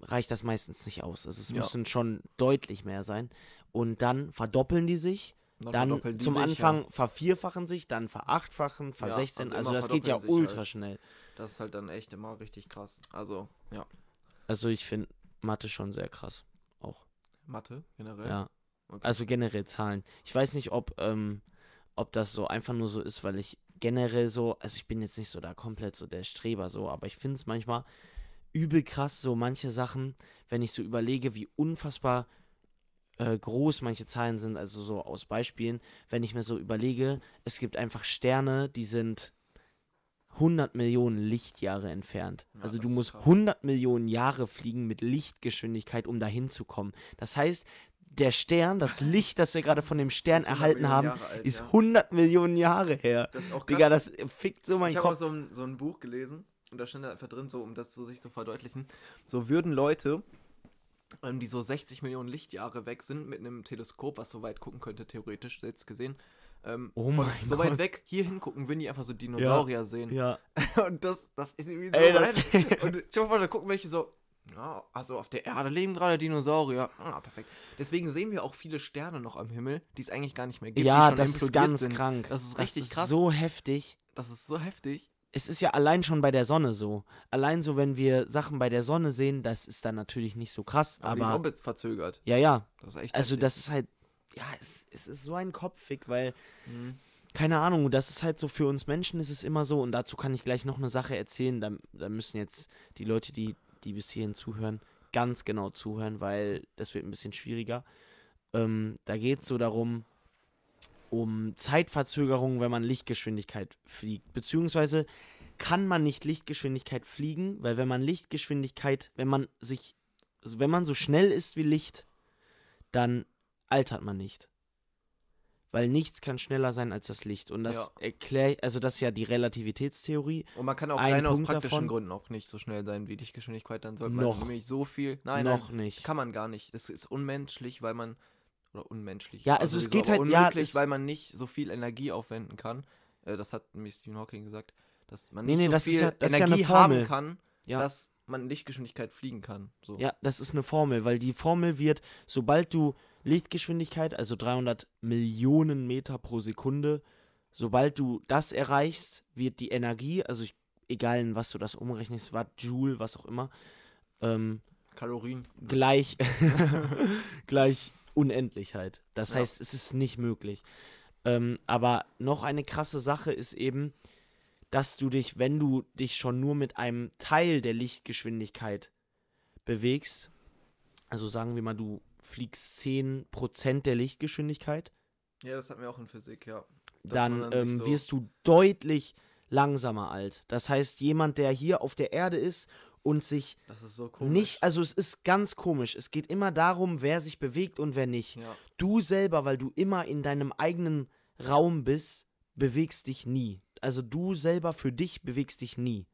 S1: reicht das meistens nicht aus. Also es
S2: Ja.
S1: müssen schon deutlich mehr sein. Und dann verdoppeln die sich.
S2: dann
S1: Dann
S2: die
S1: zum
S2: sich,
S1: Anfang vervierfachen sich, dann verachtfachen,
S2: Ja,
S1: versechzehn.
S2: also
S1: also das geht ja ultra
S2: halt.
S1: schnell.
S2: Ja. Das ist halt dann echt immer richtig krass. Also, ja.
S1: Also ich finde Mathe schon sehr krass. Auch.
S2: Mathe generell.
S1: Ja.
S2: Okay.
S1: Also generell Zahlen. Ich weiß nicht, ob, ähm, ob das so einfach nur so ist, weil ich generell so, also ich bin jetzt nicht so da komplett so der Streber so, aber ich finde es manchmal übel krass, so manche Sachen, wenn ich so überlege, wie unfassbar äh, groß manche Zahlen sind, also so aus Beispielen, wenn ich mir so überlege, es gibt einfach Sterne, die sind 100 Millionen Lichtjahre entfernt.
S2: Ja,
S1: also du musst
S2: krass.
S1: 100 Millionen Jahre fliegen mit Lichtgeschwindigkeit, um dahin zu kommen. Das heißt, der Stern, das Licht, das wir gerade von dem Stern
S2: Ist 100
S1: erhalten
S2: Millionen
S1: haben,
S2: alt,
S1: ist
S2: ja.
S1: 100 Millionen Jahre her.
S2: Das ist auch
S1: Digga, das fickt so meinen
S2: ich habe auch
S1: Kopf.
S2: so ein, so ein Buch gelesen und da stand da einfach drin, so um das so sich zu verdeutlichen. So würden Leute, ähm, die so 60 Millionen Lichtjahre weg sind, mit einem Teleskop, was so weit gucken könnte, theoretisch jetzt gesehen, ähm,
S1: Oh
S2: von so weit weg hier hingucken, würden die einfach so Dinosaurier sehen.
S1: Ja,
S2: Und das, das ist irgendwie so
S1: Ey, das-.
S2: Und mal vor, da gucken welche so, ja, also auf der Erde leben gerade Dinosaurier. Ah, perfekt. Deswegen sehen wir auch viele Sterne noch am Himmel, die es eigentlich gar nicht mehr gibt.
S1: ja
S2: die
S1: das ist ganz
S2: sind.
S1: krank.
S2: Das ist richtig
S1: ist
S2: krass.
S1: so heftig.
S2: Das ist so heftig.
S1: Es ist ja allein schon bei der Sonne so. Allein so, wenn wir Sachen bei der Sonne sehen, das ist dann natürlich nicht so krass.
S2: Aber, die ist auch ein
S1: Aber,
S2: bisschen verzögert.
S1: ja, ja.
S2: Das ist
S1: Also
S2: heftig.
S1: das ist halt, ja, es, es ist so ein Kopffick, weil
S2: Mhm.
S1: keine Ahnung, das ist halt so für uns Menschen ist es immer so und dazu kann ich gleich noch eine Sache erzählen, da, da müssen jetzt die Leute, die, die bis hierhin zuhören, ganz genau zuhören, weil das wird ein bisschen schwieriger. Ähm, da geht es so darum, um Zeitverzögerung, wenn man Lichtgeschwindigkeit fliegt. Beziehungsweise kann man nicht Lichtgeschwindigkeit fliegen, weil wenn man Lichtgeschwindigkeit, wenn man sich, also wenn man so schnell ist wie Licht, dann altert man nicht. Weil nichts kann schneller sein als das Licht. Und das
S2: Ja.
S1: erklärt, also das ist ja die Relativitätstheorie.
S2: Und man kann auch
S1: Ein
S2: rein aus
S1: Punkt
S2: praktischen
S1: davon.
S2: Gründen auch nicht so schnell sein wie Lichtgeschwindigkeit. Dann sollte
S1: Noch.
S2: man nämlich so viel. Nein,
S1: noch
S2: nein,
S1: nicht.
S2: kann man gar nicht. Das ist unmenschlich, weil man. Oder unmenschlich.
S1: Ja, also es
S2: sowieso,
S1: geht halt- ja,
S2: unmöglich,
S1: es-
S2: weil man nicht so viel Energie aufwenden kann. Äh, das hat nämlich Stephen Hawking gesagt. Dass man
S1: Nee,
S2: nicht
S1: nee,
S2: so viel
S1: ja- ja
S2: Energie
S1: Formel.
S2: haben kann,
S1: Ja.
S2: dass man Lichtgeschwindigkeit fliegen kann. So.
S1: Ja, das ist eine Formel, weil die Formel wird, sobald du Lichtgeschwindigkeit, also 300 Millionen Meter pro Sekunde, sobald du das erreichst, wird die Energie, also ich, egal in was du das umrechnest, Watt, Joule, was auch immer, ähm,
S2: Kalorien.
S1: gleich, gleich Unendlichkeit. Das
S2: Ja.
S1: heißt, es ist nicht möglich. Ähm, aber noch eine krasse Sache ist eben, dass du dich, wenn du dich schon nur mit einem Teil der Lichtgeschwindigkeit bewegst, also sagen wir mal, du fliegst 10% der Lichtgeschwindigkeit,
S2: Ja, das hatten wir auch in Physik, ja. Dass
S1: dann,
S2: dann
S1: ähm,
S2: so-
S1: wirst du deutlich langsamer alt. Das heißt, jemand, der hier auf der Erde ist und sich
S2: Das ist so komisch.
S1: nicht, also es ist ganz komisch. Es geht immer darum, wer sich bewegt und wer nicht.
S2: Ja.
S1: Du selber, weil du immer in deinem eigenen Raum bist, bewegst dich nie. Also du selber für dich bewegst dich nie.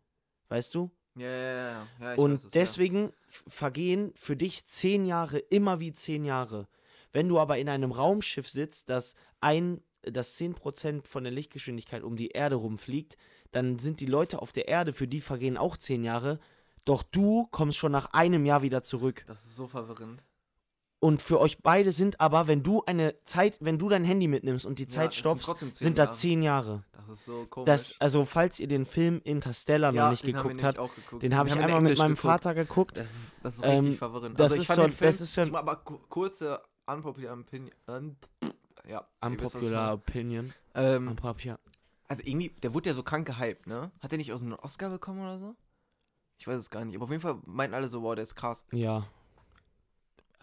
S1: Weißt du?
S2: Ja, ja, ja. ja
S1: und
S2: es,
S1: deswegen f- vergehen für dich zehn Jahre immer wie zehn Jahre. Wenn du aber in einem Raumschiff sitzt, das ein, das 10% von der Lichtgeschwindigkeit um die Erde rumfliegt, dann sind die Leute auf der Erde, für die vergehen auch zehn Jahre. Doch du kommst schon nach einem Jahr wieder zurück.
S2: Ja. Das ist so verwirrend.
S1: Und für euch beide sind aber, wenn du eine Zeit, wenn du dein Handy mitnimmst und die Zeit
S2: sind
S1: stoppst,
S2: zehn
S1: sind da
S2: Jahre.
S1: zehn Jahre.
S2: Das ist so komisch.
S1: Das, also falls ihr den Film Interstellar
S2: Ja,
S1: noch nicht geguckt habt, den habe ich einmal mit
S2: Englisch
S1: meinem
S2: geguckt.
S1: Vater geguckt.
S2: Das ist, das ist
S1: Ähm,
S2: richtig verwirrend.
S1: das
S2: also ich
S1: ist
S2: fand
S1: schon-
S2: den Film,
S1: das ist schon-
S2: aber ku- kurze unpopular opinion. Un, ja, ihr wisst,
S1: Unpopular Opinion.
S2: Ähm,
S1: Unpopular.
S2: also irgendwie, der wurde ja so krank gehypt, ne? Hat der nicht aus einem Oscar bekommen oder so? Ich weiß es gar nicht. Aber auf jeden Fall meinten alle so, wow, der ist krass.
S1: Ja,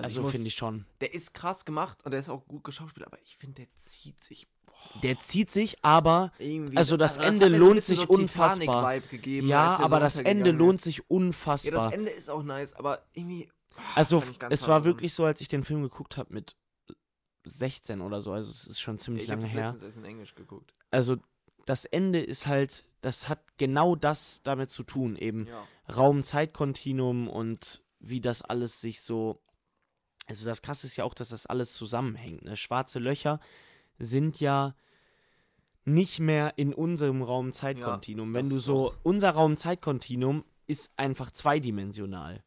S1: also
S2: muss-
S1: finde ich schon.
S2: Der ist krass gemacht und der ist auch gut geschauspielt, aber ich finde, der zieht sich. Boah,
S1: Der zieht sich, aber
S2: irgendwie.
S1: also das
S2: hat
S1: Ende
S2: ein
S1: lohnt sich
S2: so
S1: unfassbar.
S2: Gegeben,
S1: ja, aber
S2: so
S1: das Ende lohnt
S2: ist.
S1: sich
S2: Ja,
S1: unfassbar.
S2: das Ende ist auch nice, aber irgendwie.
S1: also
S2: ich ganz
S1: es war wirklich so, als ich den Film geguckt habe mit 16 oder so, also es ist schon ziemlich
S2: Ich
S1: lange
S2: das
S1: her.
S2: erst in Englisch geguckt.
S1: Also das Ende ist halt, das hat genau das damit zu tun, eben
S2: Ja.
S1: Raum-Zeit-Kontinuum und wie das alles sich so. Also das krasse ist ja auch, dass das alles zusammenhängt. Ne? Schwarze Löcher sind ja nicht mehr in unserem Raum-Zeit-Kontinuum. Wenn
S2: das
S1: du
S2: ist
S1: so, unser Raum-Zeit-Kontinuum ist einfach zweidimensional.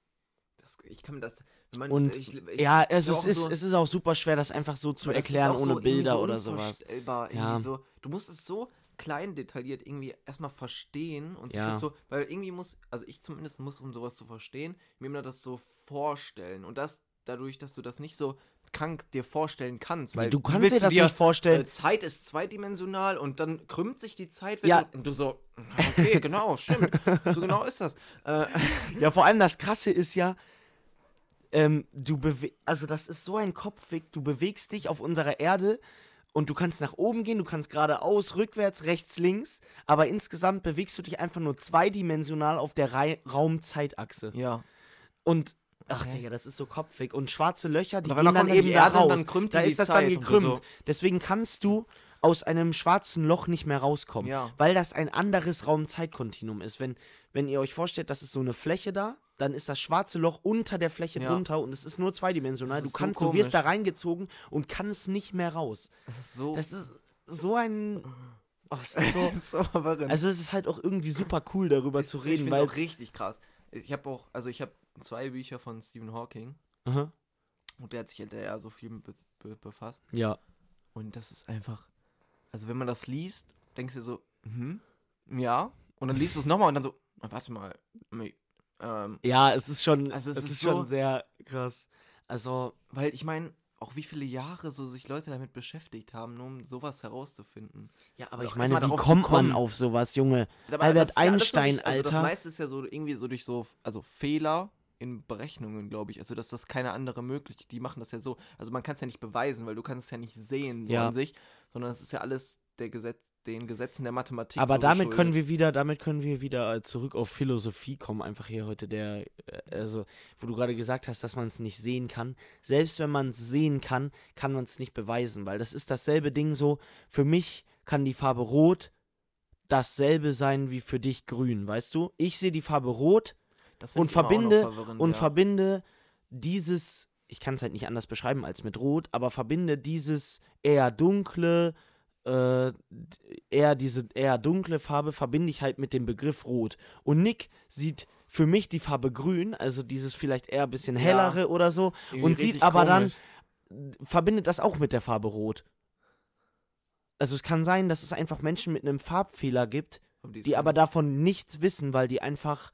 S2: Das, ich kann mir das. Man,
S1: Und
S2: ich, ich,
S1: ja, also es
S2: auch
S1: ist,
S2: so-
S1: es ist auch super schwer, das einfach so zu
S2: ist
S1: erklären
S2: so
S1: ohne
S2: irgendwie
S1: Bilder
S2: so
S1: oder sowas. Ja.
S2: So, du musst es so klein detailliert irgendwie erstmal verstehen und sich
S1: Ja.
S2: das so, weil irgendwie muss, also ich zumindest muss, um sowas zu verstehen, mir immer das so vorstellen. Und das dadurch, dass du das nicht so krank dir vorstellen kannst, weil
S1: du kannst dir das nicht vorstellen.
S2: äh, Zeit ist zweidimensional und dann krümmt sich die Zeit, wenn
S1: Ja.
S2: du, und du so, okay, genau, stimmt, so genau ist das. Äh,
S1: Ja, vor allem das Krasse ist ja, ähm, du bewe also das ist so ein Kopfweg, du bewegst dich auf unserer Erde und du kannst nach oben gehen, du kannst geradeaus, rückwärts, rechts, links, aber insgesamt bewegst du dich einfach nur zweidimensional auf der Rei- Raum-Zeitachse.
S2: ja.
S1: Und ach
S2: Okay.
S1: Digga, das ist so kopfig und schwarze Löcher, die gehen dann
S2: dann
S1: eben
S2: die
S1: da
S2: Erde
S1: raus.
S2: dann
S1: da ist das dann
S2: Zeit und
S1: gekrümmt.
S2: so.
S1: Deswegen kannst du aus einem schwarzen Loch nicht mehr rauskommen,
S2: Ja.
S1: weil das ein anderes Raum-Zeit-Kontinuum ist. Wenn, wenn ihr euch vorstellt, das ist so eine Fläche da, dann ist das schwarze Loch unter der Fläche
S2: Ja.
S1: drunter und es ist nur zweidimensional.
S2: Das
S1: Du
S2: ist so
S1: kannst, du wirst da reingezogen und kannst nicht mehr raus.
S2: Das ist so,
S1: Das ist so ein. Oh, es ist so,
S2: so
S1: also es ist halt auch irgendwie super cool, darüber zu
S2: Ich
S1: reden,
S2: finde
S1: weil
S2: auch richtig krass. Ich habe auch, also ich habe zwei Bücher von Stephen Hawking
S1: Aha.
S2: und der hat sich halt eher so viel mit be be befasst.
S1: Ja.
S2: Und das ist einfach, also wenn man das liest, denkst du so, hm, ja. Und dann liest du es nochmal und dann so, "Na, warte mal, ähm,
S1: Ja, es ist schon,
S2: Also es
S1: es
S2: ist
S1: ist
S2: so-
S1: schon sehr krass. Also,
S2: weil ich meine, auch wie viele Jahre so sich Leute damit beschäftigt haben, nur um sowas herauszufinden.
S1: ja, aber ich meine, wie kommt man auf sowas, Junge?
S2: Aber
S1: Albert
S2: ja
S1: Einstein,
S2: noch nicht, also Das
S1: Alter.
S2: meiste ist ja so irgendwie so durch so, also Fehler in Berechnungen, glaube ich. Also, dass das keine andere Möglichkeit. Die machen das ja so. Also, man kann es ja nicht beweisen, weil du kannst es ja nicht sehen so
S1: Ja.
S2: an sich, sondern es ist ja alles der Gesetz, den Gesetzen der Mathematik.
S1: Aber
S2: so
S1: damit
S2: geschuldet.
S1: können wir wieder, damit können wir wieder äh, zurück auf Philosophie kommen. Einfach hier heute der, äh, also, wo du gerade gesagt hast, dass man es nicht sehen kann. Selbst wenn man es sehen kann, kann man es nicht beweisen, weil das ist dasselbe Ding so. Für mich kann die Farbe Rot dasselbe sein wie für dich Grün, weißt du? Ich sehe die Farbe Rot und verbinde und
S2: ja.
S1: verbinde dieses, ich kann es halt nicht anders beschreiben als mit Rot, aber verbinde dieses eher dunkle, äh, eher diese eher dunkle Farbe verbinde ich halt mit dem Begriff Rot. Und Nick sieht für mich die Farbe Grün, also dieses vielleicht eher ein bisschen
S2: Ja.
S1: hellere oder so, und sieht aber dann
S2: komisch.
S1: verbindet das auch mit der Farbe Rot. Also es kann sein, dass es einfach Menschen mit einem Farbfehler gibt, die aber davon nichts wissen, weil die einfach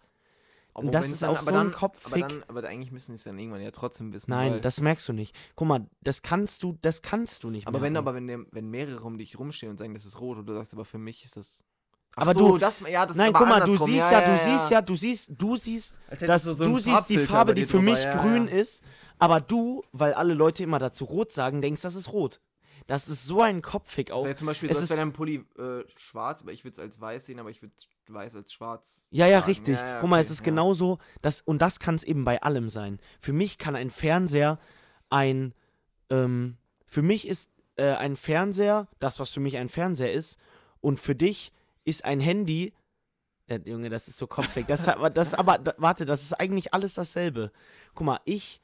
S2: Aber
S1: das ist
S2: dann,
S1: auch
S2: aber
S1: so ein
S2: dann,
S1: Kopffick.
S2: Aber, dann, aber eigentlich müssen sie es dann irgendwann ja trotzdem wissen.
S1: Nein,
S2: weil,
S1: das merkst du nicht. Guck mal, das kannst du, das kannst du nicht
S2: aber wenn,
S1: merken.
S2: aber wenn, der, wenn mehrere um dich rumstehen und sagen, das ist rot und du sagst, aber für mich ist das. Ach
S1: Aber
S2: so,
S1: du-
S2: das, ja, das
S1: Nein, guck mal, du siehst ja, du siehst ja, du siehst, du siehst, dass
S2: du so
S1: du siehst die Farbe, die für
S2: drüber,
S1: mich
S2: ja,
S1: grün
S2: ja.
S1: ist, aber du, weil alle Leute immer dazu rot sagen, denkst, das ist rot. Das ist so ein Kopffick
S2: Das
S1: auch.
S2: jetzt zum Beispiel
S1: Es
S2: so, als
S1: ist-
S2: wäre dein Pulli äh, schwarz, aber ich würde es als weiß sehen, aber ich würde weiß als schwarz.
S1: Ja, ja,
S2: tragen.
S1: richtig.
S2: Ja, ja,
S1: Guck mal,
S2: okay,
S1: es ist
S2: ja.
S1: genauso, das, und das kann es eben bei allem sein. Für mich kann ein Fernseher ein, ähm, für mich ist äh, ein Fernseher, das, was für mich ein Fernseher ist, und für dich ist ein Handy, äh, Junge, das ist so kopfig. Das, aber, das aber, warte, das ist eigentlich alles dasselbe. Guck mal, ich,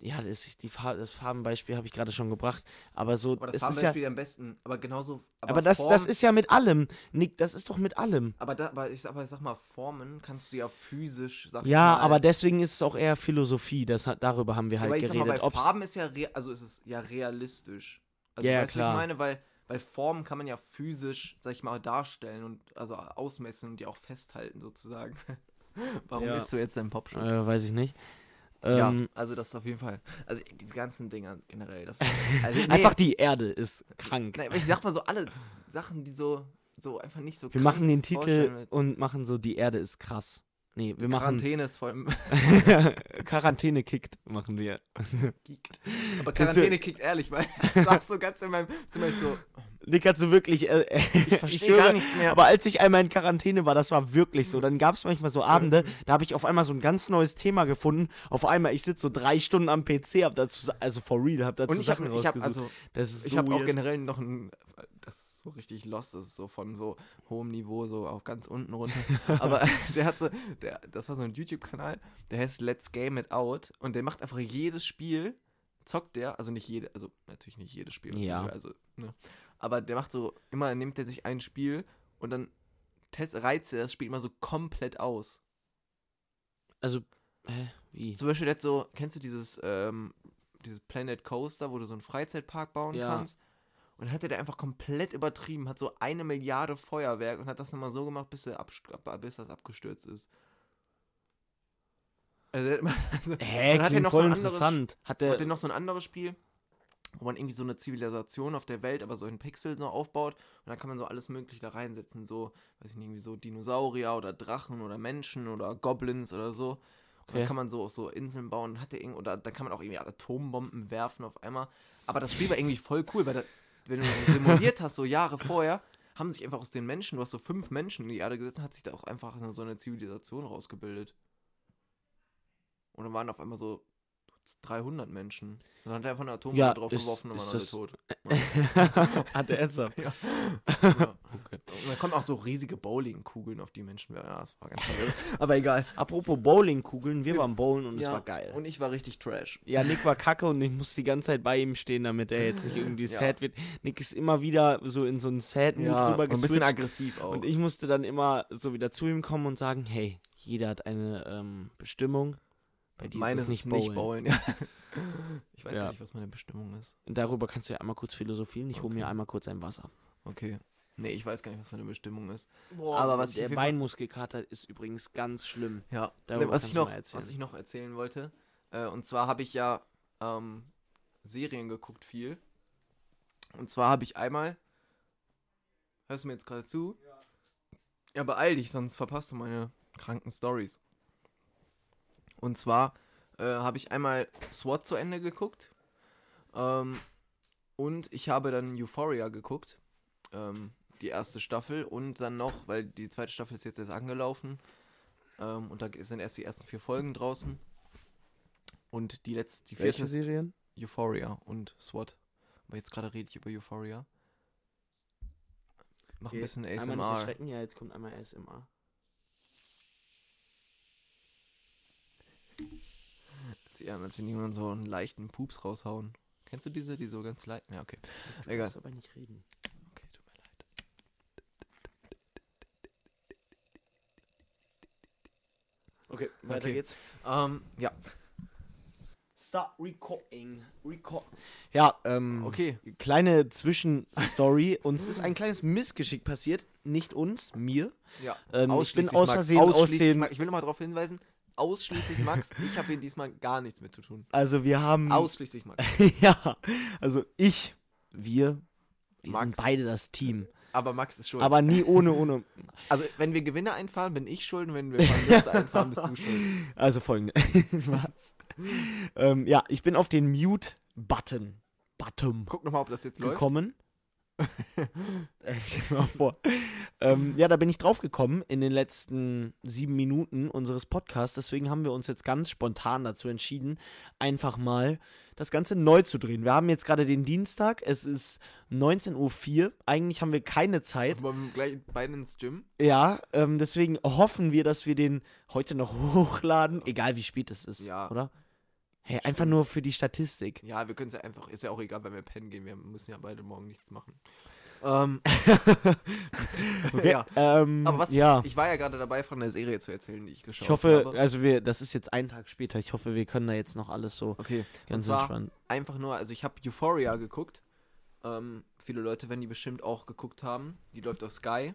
S1: ja, das, ist die Farbe, das Farbenbeispiel habe ich gerade schon gebracht, aber so,
S2: Aber das
S1: es ist ja,
S2: Farbenbeispiel am besten, aber genauso.
S1: aber, das, das
S2: Form-
S1: ist ja mit allem. Nick, das ist doch mit allem.
S2: Aber, da, aber, ich, aber ich sag mal, Formen kannst du ja physisch. Sag
S1: Ja,
S2: mal,
S1: aber deswegen ist es auch eher Philosophie. Das hat, darüber haben wir halt
S2: aber ich sag
S1: geredet.
S2: mal, bei
S1: ob's-
S2: Farben ist ja, rea- also ist es ja realistisch. Also
S1: Ja,
S2: weißt
S1: klar.
S2: was ich meine? Weil, weil Formen kann man ja physisch, sag ich mal, darstellen und also ausmessen und die auch festhalten sozusagen. Warum
S1: Ja.
S2: isst du jetzt deinen Popschutz?
S1: äh, weiß ich nicht.
S2: Ja,
S1: Ähm,
S2: also das ist auf jeden Fall. Also diese ganzen Dinger generell. Das, also, nee,
S1: Einfach die Erde ist krank.
S2: Nein, ich sag mal so alle Sachen, die so, so einfach nicht so
S1: wir machen den Titel und machen so, die Erde ist krass. Nee, wir machen
S2: Quarantäne ist voll
S1: Quarantäne kickt, machen wir.
S2: geekt. Aber Quarantäne kickt ehrlich, weil ich sag so ganz in meinem Zimmer ich so,
S1: Nick hat so wirklich. Äh,
S2: ich verstehe gar nichts mehr.
S1: Aber als ich einmal in Quarantäne war, das war wirklich so. Dann gab es manchmal so Abende, da habe ich auf einmal so ein ganz neues Thema gefunden. Auf einmal, ich sitze so drei Stunden am PC, hab dazu, also for real, hab dazu
S2: und ich
S1: Sachen
S2: ich hab,
S1: rausgesucht.
S2: also
S1: das ist
S2: ich
S1: so
S2: habe auch generell noch ein so richtig lost, das ist so von so hohem Niveau so auf ganz unten runter. Aber der hat so der das war so ein YouTube Kanal, der heißt Let's Game It Out und der macht einfach jedes Spiel zockt der, also nicht jede, also natürlich nicht jedes Spiel,
S1: Ja.
S2: ist also ne, aber der macht so immer nimmt er sich ein Spiel und dann test, reizt er das Spiel immer so komplett aus.
S1: Also, hä, wie?
S2: Zum Beispiel jetzt so, kennst du dieses, ähm, dieses Planet Coaster, wo du so einen Freizeitpark bauen
S1: Ja.
S2: kannst? Und dann hat er da einfach komplett übertrieben, hat so eine Milliarde Feuerwerk und hat das nochmal so gemacht, bis, er ab- bis das abgestürzt ist. Also, hat also,
S1: Hä,
S2: hat er noch
S1: voll
S2: so ein anderes-
S1: interessant. Hat
S2: hat er
S1: der,
S2: noch so ein anderes Spiel, wo man irgendwie so eine Zivilisation auf der Welt, aber so in Pixel so aufbaut und dann kann man so alles mögliche da reinsetzen, so, weiß ich nicht, irgendwie so Dinosaurier oder Drachen oder Menschen oder Goblins oder so. Und
S1: Okay.
S2: dann kann man so, so Inseln bauen, hat der irgend, oder dann kann man auch irgendwie Atombomben werfen auf einmal. Aber das Spiel war irgendwie voll cool, weil da, wenn du so simuliert hast, so Jahre vorher, haben sich einfach aus den Menschen, du hast so fünf Menschen in die Erde gesetzt, hat sich da auch einfach so eine Zivilisation rausgebildet. Und dann waren auf einmal so 300 Menschen. Dann hat er einfach eine Atombombe
S1: Ja,
S2: drauf
S1: ist-
S2: geworfen und waren alle tot.
S1: hat er ernsthaft?
S2: Ja. ja.
S1: Okay.
S2: Und dann kommen auch so riesige Bowlingkugeln auf die Menschen. Ja, das war ganz verrückt. Aber egal.
S1: Apropos Bowlingkugeln, wir waren bowlen und es
S2: Ja,
S1: war geil.
S2: Und ich war richtig trash.
S1: Ja, Nick war kacke und ich musste die ganze Zeit bei ihm stehen, damit er jetzt nicht irgendwie
S2: Ja.
S1: sad wird. Nick ist immer wieder so in so einen Sad-Mood rüber
S2: ein bisschen aggressiv auch.
S1: Und ich musste dann immer so wieder zu ihm kommen und sagen, hey, jeder hat eine ähm, Bestimmung. Bei dir
S2: Meine
S1: ist es nicht bowlen.
S2: bowlen. Ja. Ich weiß
S1: Ja.
S2: gar nicht, was meine Bestimmung ist.
S1: Darüber kannst du ja einmal kurz philosophieren. Ich hole
S2: Okay.
S1: mir einmal kurz ein Wasser.
S2: Okay. Nee, ich weiß gar nicht, was meine Bestimmung ist.
S1: Boah,
S2: Aber was
S1: der Beinmuskelkater ist übrigens ganz schlimm.
S2: Ja,
S1: Darüber
S2: was, ich noch, was ich noch erzählen wollte. Äh, und zwar habe ich ja ähm, Serien geguckt viel. Und zwar habe ich einmal. Hörst du mir jetzt gerade zu? Ja. Ja, beeil dich, sonst verpasst du meine kranken Stories. Und zwar äh, habe ich einmal SWAT zu Ende geguckt. Ähm, und ich habe dann Euphoria geguckt. Ähm, die erste Staffel. Und dann noch, weil die zweite Staffel ist jetzt erst angelaufen. Ähm, und da sind erst die ersten vier Folgen draußen. Und die letzte, die vierte
S1: Welche Serien?
S2: Euphoria und SWAT. Aber jetzt gerade rede ich über Euphoria. Mach ein bisschen
S1: Einmal nicht
S2: ASMR.
S1: erschrecken, ja, jetzt kommt einmal ASMR.
S2: Ja, als wenn jemand so einen leichten Pups raushauen. Kennst du diese, die so ganz leicht? Ja, okay.
S1: Du
S2: Egal.
S1: darfst aber nicht reden.
S2: Okay, tut mir leid.
S1: Okay, weiter
S2: Okay.
S1: geht's.
S2: Ähm, ja,
S1: Start recording. Record. Ja, ähm,
S2: okay.
S1: kleine Zwischenstory. uns ist ein kleines Missgeschick passiert. Nicht uns, mir.
S2: Ja.
S1: Ähm, ich bin aus. Versehen aus den.
S2: Ich will nochmal darauf hinweisen, ausschließlich Max. ich habe hier diesmal gar nichts mit zu tun.
S1: Also wir haben.
S2: Ausschließlich Max.
S1: ja, also ich, wir, wir sind
S2: Max.
S1: beide das Team.
S2: Aber Max ist schuld.
S1: Aber nie ohne, ohne.
S2: also, wenn wir Gewinne einfahren, bin ich schuld. Und wenn wir Verluste einfahren, bist du schuld.
S1: Also folgende. Was? ähm, ja, ich bin auf den Mute-Button. Button.
S2: Guck nochmal, ob das jetzt läuft.
S1: gekommen. Äh, mal vor. Ähm, ja, da bin ich drauf gekommen in den letzten sieben Minuten unseres Podcasts. Deswegen haben wir uns jetzt ganz spontan dazu entschieden, einfach mal das Ganze neu zu drehen. Wir haben jetzt gerade den Dienstag. Es ist 19.04 Uhr. Eigentlich haben wir keine Zeit.
S2: Wollen wir gleich beide ins Gym?
S1: Ja, ähm, deswegen hoffen wir, dass wir den heute noch hochladen. Egal wie spät es ist.
S2: Ja.
S1: Oder? Hey, einfach
S2: Stimmt.
S1: nur für die Statistik.
S2: Ja, wir können es ja einfach, ist ja auch egal, wenn wir pennen gehen, wir müssen ja beide morgen nichts machen. Ähm,
S1: Okay.
S2: ja.
S1: Ähm,
S2: Aber was
S1: ja.
S2: ich, war ja gerade dabei, von der Serie zu erzählen, die ich geschaut
S1: Ich hoffe,
S2: habe.
S1: also wir, das ist jetzt ein Tag später. Ich hoffe, wir können da jetzt noch alles so
S2: Okay,
S1: ganz entspannt.
S2: einfach nur, also ich habe Euphoria geguckt. Ähm, viele Leute werden die bestimmt auch geguckt haben. Die läuft auf Sky.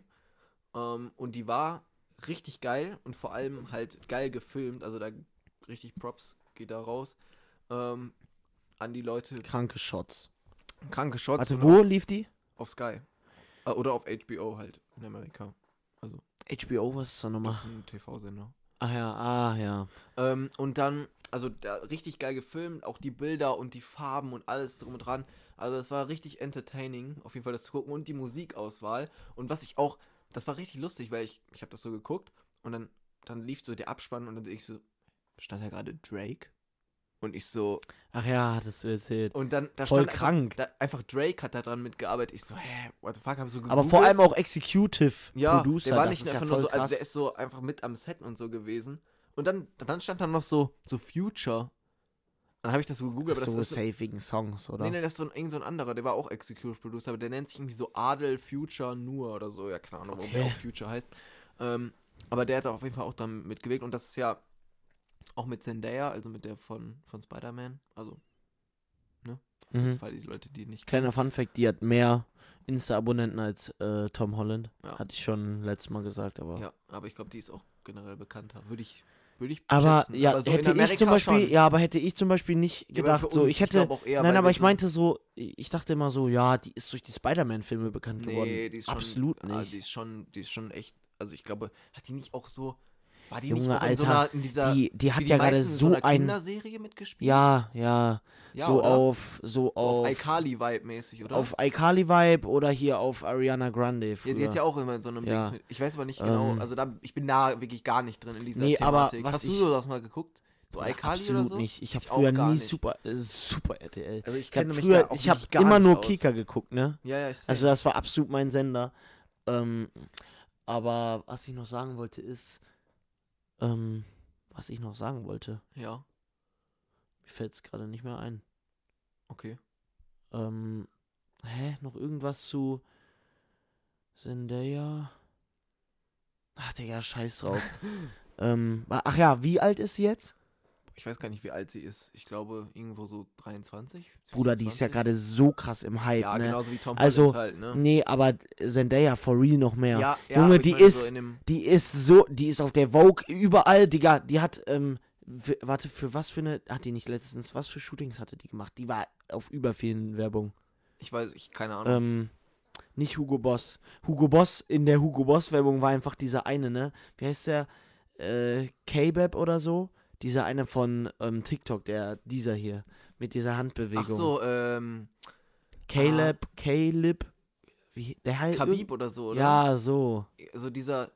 S2: Ähm, und die war richtig geil und vor allem halt geil gefilmt. Also da richtig Props geht da raus. Ähm, an die Leute.
S1: Kranke Shots.
S2: Kranke Shots. Und
S1: wo lief die?
S2: Auf Sky. Äh, oder auf HBO halt in Amerika.
S1: HBO, was ist da
S2: Das
S1: nochmal?
S2: ist ein TV-Sender.
S1: Ah ja, ah ja.
S2: Ähm, und dann, also da richtig geil gefilmt, auch die Bilder und die Farben und alles drum und dran. Also es war richtig entertaining, auf jeden Fall das zu gucken und die Musikauswahl. Und was ich auch, das war richtig lustig, weil ich, ich habe das so geguckt und dann, dann lief so der Abspann und dann ich so, stand da gerade Drake? Und ich so,
S1: Ach ja, hattest du erzählt.
S2: und dann, da
S1: Voll
S2: stand
S1: krank.
S2: Einfach, da, einfach Drake hat da dran mitgearbeitet. Ich so, hä, what the fuck, hab so gegoogelt.
S1: Aber vor allem auch Executive
S2: Ja,
S1: Producer.
S2: der war
S1: das
S2: nicht
S1: ist ja
S2: einfach
S1: voll
S2: nur so,
S1: krass.
S2: also der ist so einfach mit am Set und so gewesen. Und dann, dann stand da noch so, so Future. Dann habe ich das so gegoogelt, aber
S1: so
S2: das ist so,
S1: safe wegen Songs, oder?
S2: Nee, nee, das ist so ein, irgend so ein anderer, der war auch Executive Producer, aber der nennt sich irgendwie so Adel Future Nur oder so, ja, keine Ahnung, warum der
S1: Okay.
S2: auch Future heißt. Ähm, aber der hat auf jeden Fall auch damit mitgewirkt und das ist ja auch mit Zendaya, also mit der von, von Spider-Man, also, ne?
S1: Mhm.
S2: Falls die Leute, die nicht
S1: Kleiner Funfact, die hat mehr Insta-Abonnenten als äh, Tom Holland.
S2: Ja.
S1: Hatte ich schon letztes Mal gesagt, aber.
S2: Ja, aber ich glaube, die ist auch generell bekannter. Würde ich, würde ich
S1: Aber
S2: schätzen.
S1: ja,
S2: so in
S1: hätte ich zum Beispiel,
S2: schon.
S1: ja, aber hätte ich zum Beispiel nicht
S2: Ja, aber
S1: gedacht, so,
S2: uns,
S1: ich hätte,
S2: auch eher,
S1: nein, aber ich
S2: so-
S1: meinte so, ich dachte immer so, ja, die ist durch die Spider-Man-Filme bekannt geworden.
S2: Nee, die ist schon,
S1: Absolut
S2: ah,
S1: nicht.
S2: die ist schon, die ist schon echt, also ich glaube, hat die nicht auch so, war die
S1: Junge,
S2: in so
S1: Alter,
S2: einer, in dieser,
S1: die, die hat
S2: wie
S1: ja gerade so
S2: einer
S1: ein,
S2: Kinderserie mitgespielt?
S1: ja, ja,
S2: Ja,
S1: so
S2: oder?
S1: auf, so
S2: so auf
S1: auf,
S2: iCarly-Vibe mäßig, oder?
S1: auf iCarly-Vibe oder hier auf Ariana Grande
S2: ja,
S1: früher.
S2: die hat ja auch immer in so einem
S1: Ja.
S2: Dings mit, ich weiß aber nicht genau,
S1: Ähm.
S2: also da, ich bin da wirklich gar nicht drin in dieser
S1: Nee, aber
S2: Thematik.
S1: was
S2: Hast du so das mal geguckt? So
S1: Ja,
S2: iCarly
S1: absolut
S2: oder so?
S1: nicht. Ich habe früher nie
S2: nicht.
S1: super, äh, super RTL.
S2: Also ich
S1: Ich habe früher,
S2: da auch
S1: ich habe immer nur
S2: aus.
S1: Kika geguckt, ne?
S2: Ja, ja, ich.
S1: Also das war absolut mein Sender. Ähm, aber was ich noch sagen wollte ist, ähm, was ich noch sagen wollte,
S2: ja,
S1: mir fällt es gerade nicht mehr ein.
S2: okay.
S1: Ähm, hä, noch irgendwas zu Zendaya? Ach, Digga, scheiß drauf. ähm, ach ja, wie alt ist sie jetzt?
S2: Ich weiß gar nicht, wie alt sie ist. Ich glaube, irgendwo so 23.
S1: Bruder, die ist ja
S2: 24.
S1: gerade so krass im Hype,
S2: Ja,
S1: ne?
S2: genauso wie Tom
S1: Also,
S2: Holland halt, ne?
S1: Nee, aber Zendaya for real noch mehr.
S2: Ja, ja,
S1: Junge, die ist-
S2: So
S1: Die ist so, die ist auf der Vogue überall, Digga. Die hat, ähm, warte, für was für eine, hat die nicht letztens, was für Shootings hatte die gemacht? Die war auf über vielen Werbung.
S2: ich weiß, ich keine Ahnung.
S1: Ähm, nicht Hugo Boss. Hugo Boss, in der Hugo Boss Werbung war einfach dieser eine, ne? Wie heißt der? Äh, K-Bab oder so? Dieser eine von ähm, TikTok, der, dieser hier, mit dieser
S2: Ach
S1: Handbewegung.
S2: so, ähm,
S1: Caleb, Caleb, wie, der heißt.
S2: Khabib oder so, oder?
S1: Ja, so.
S2: So dieser,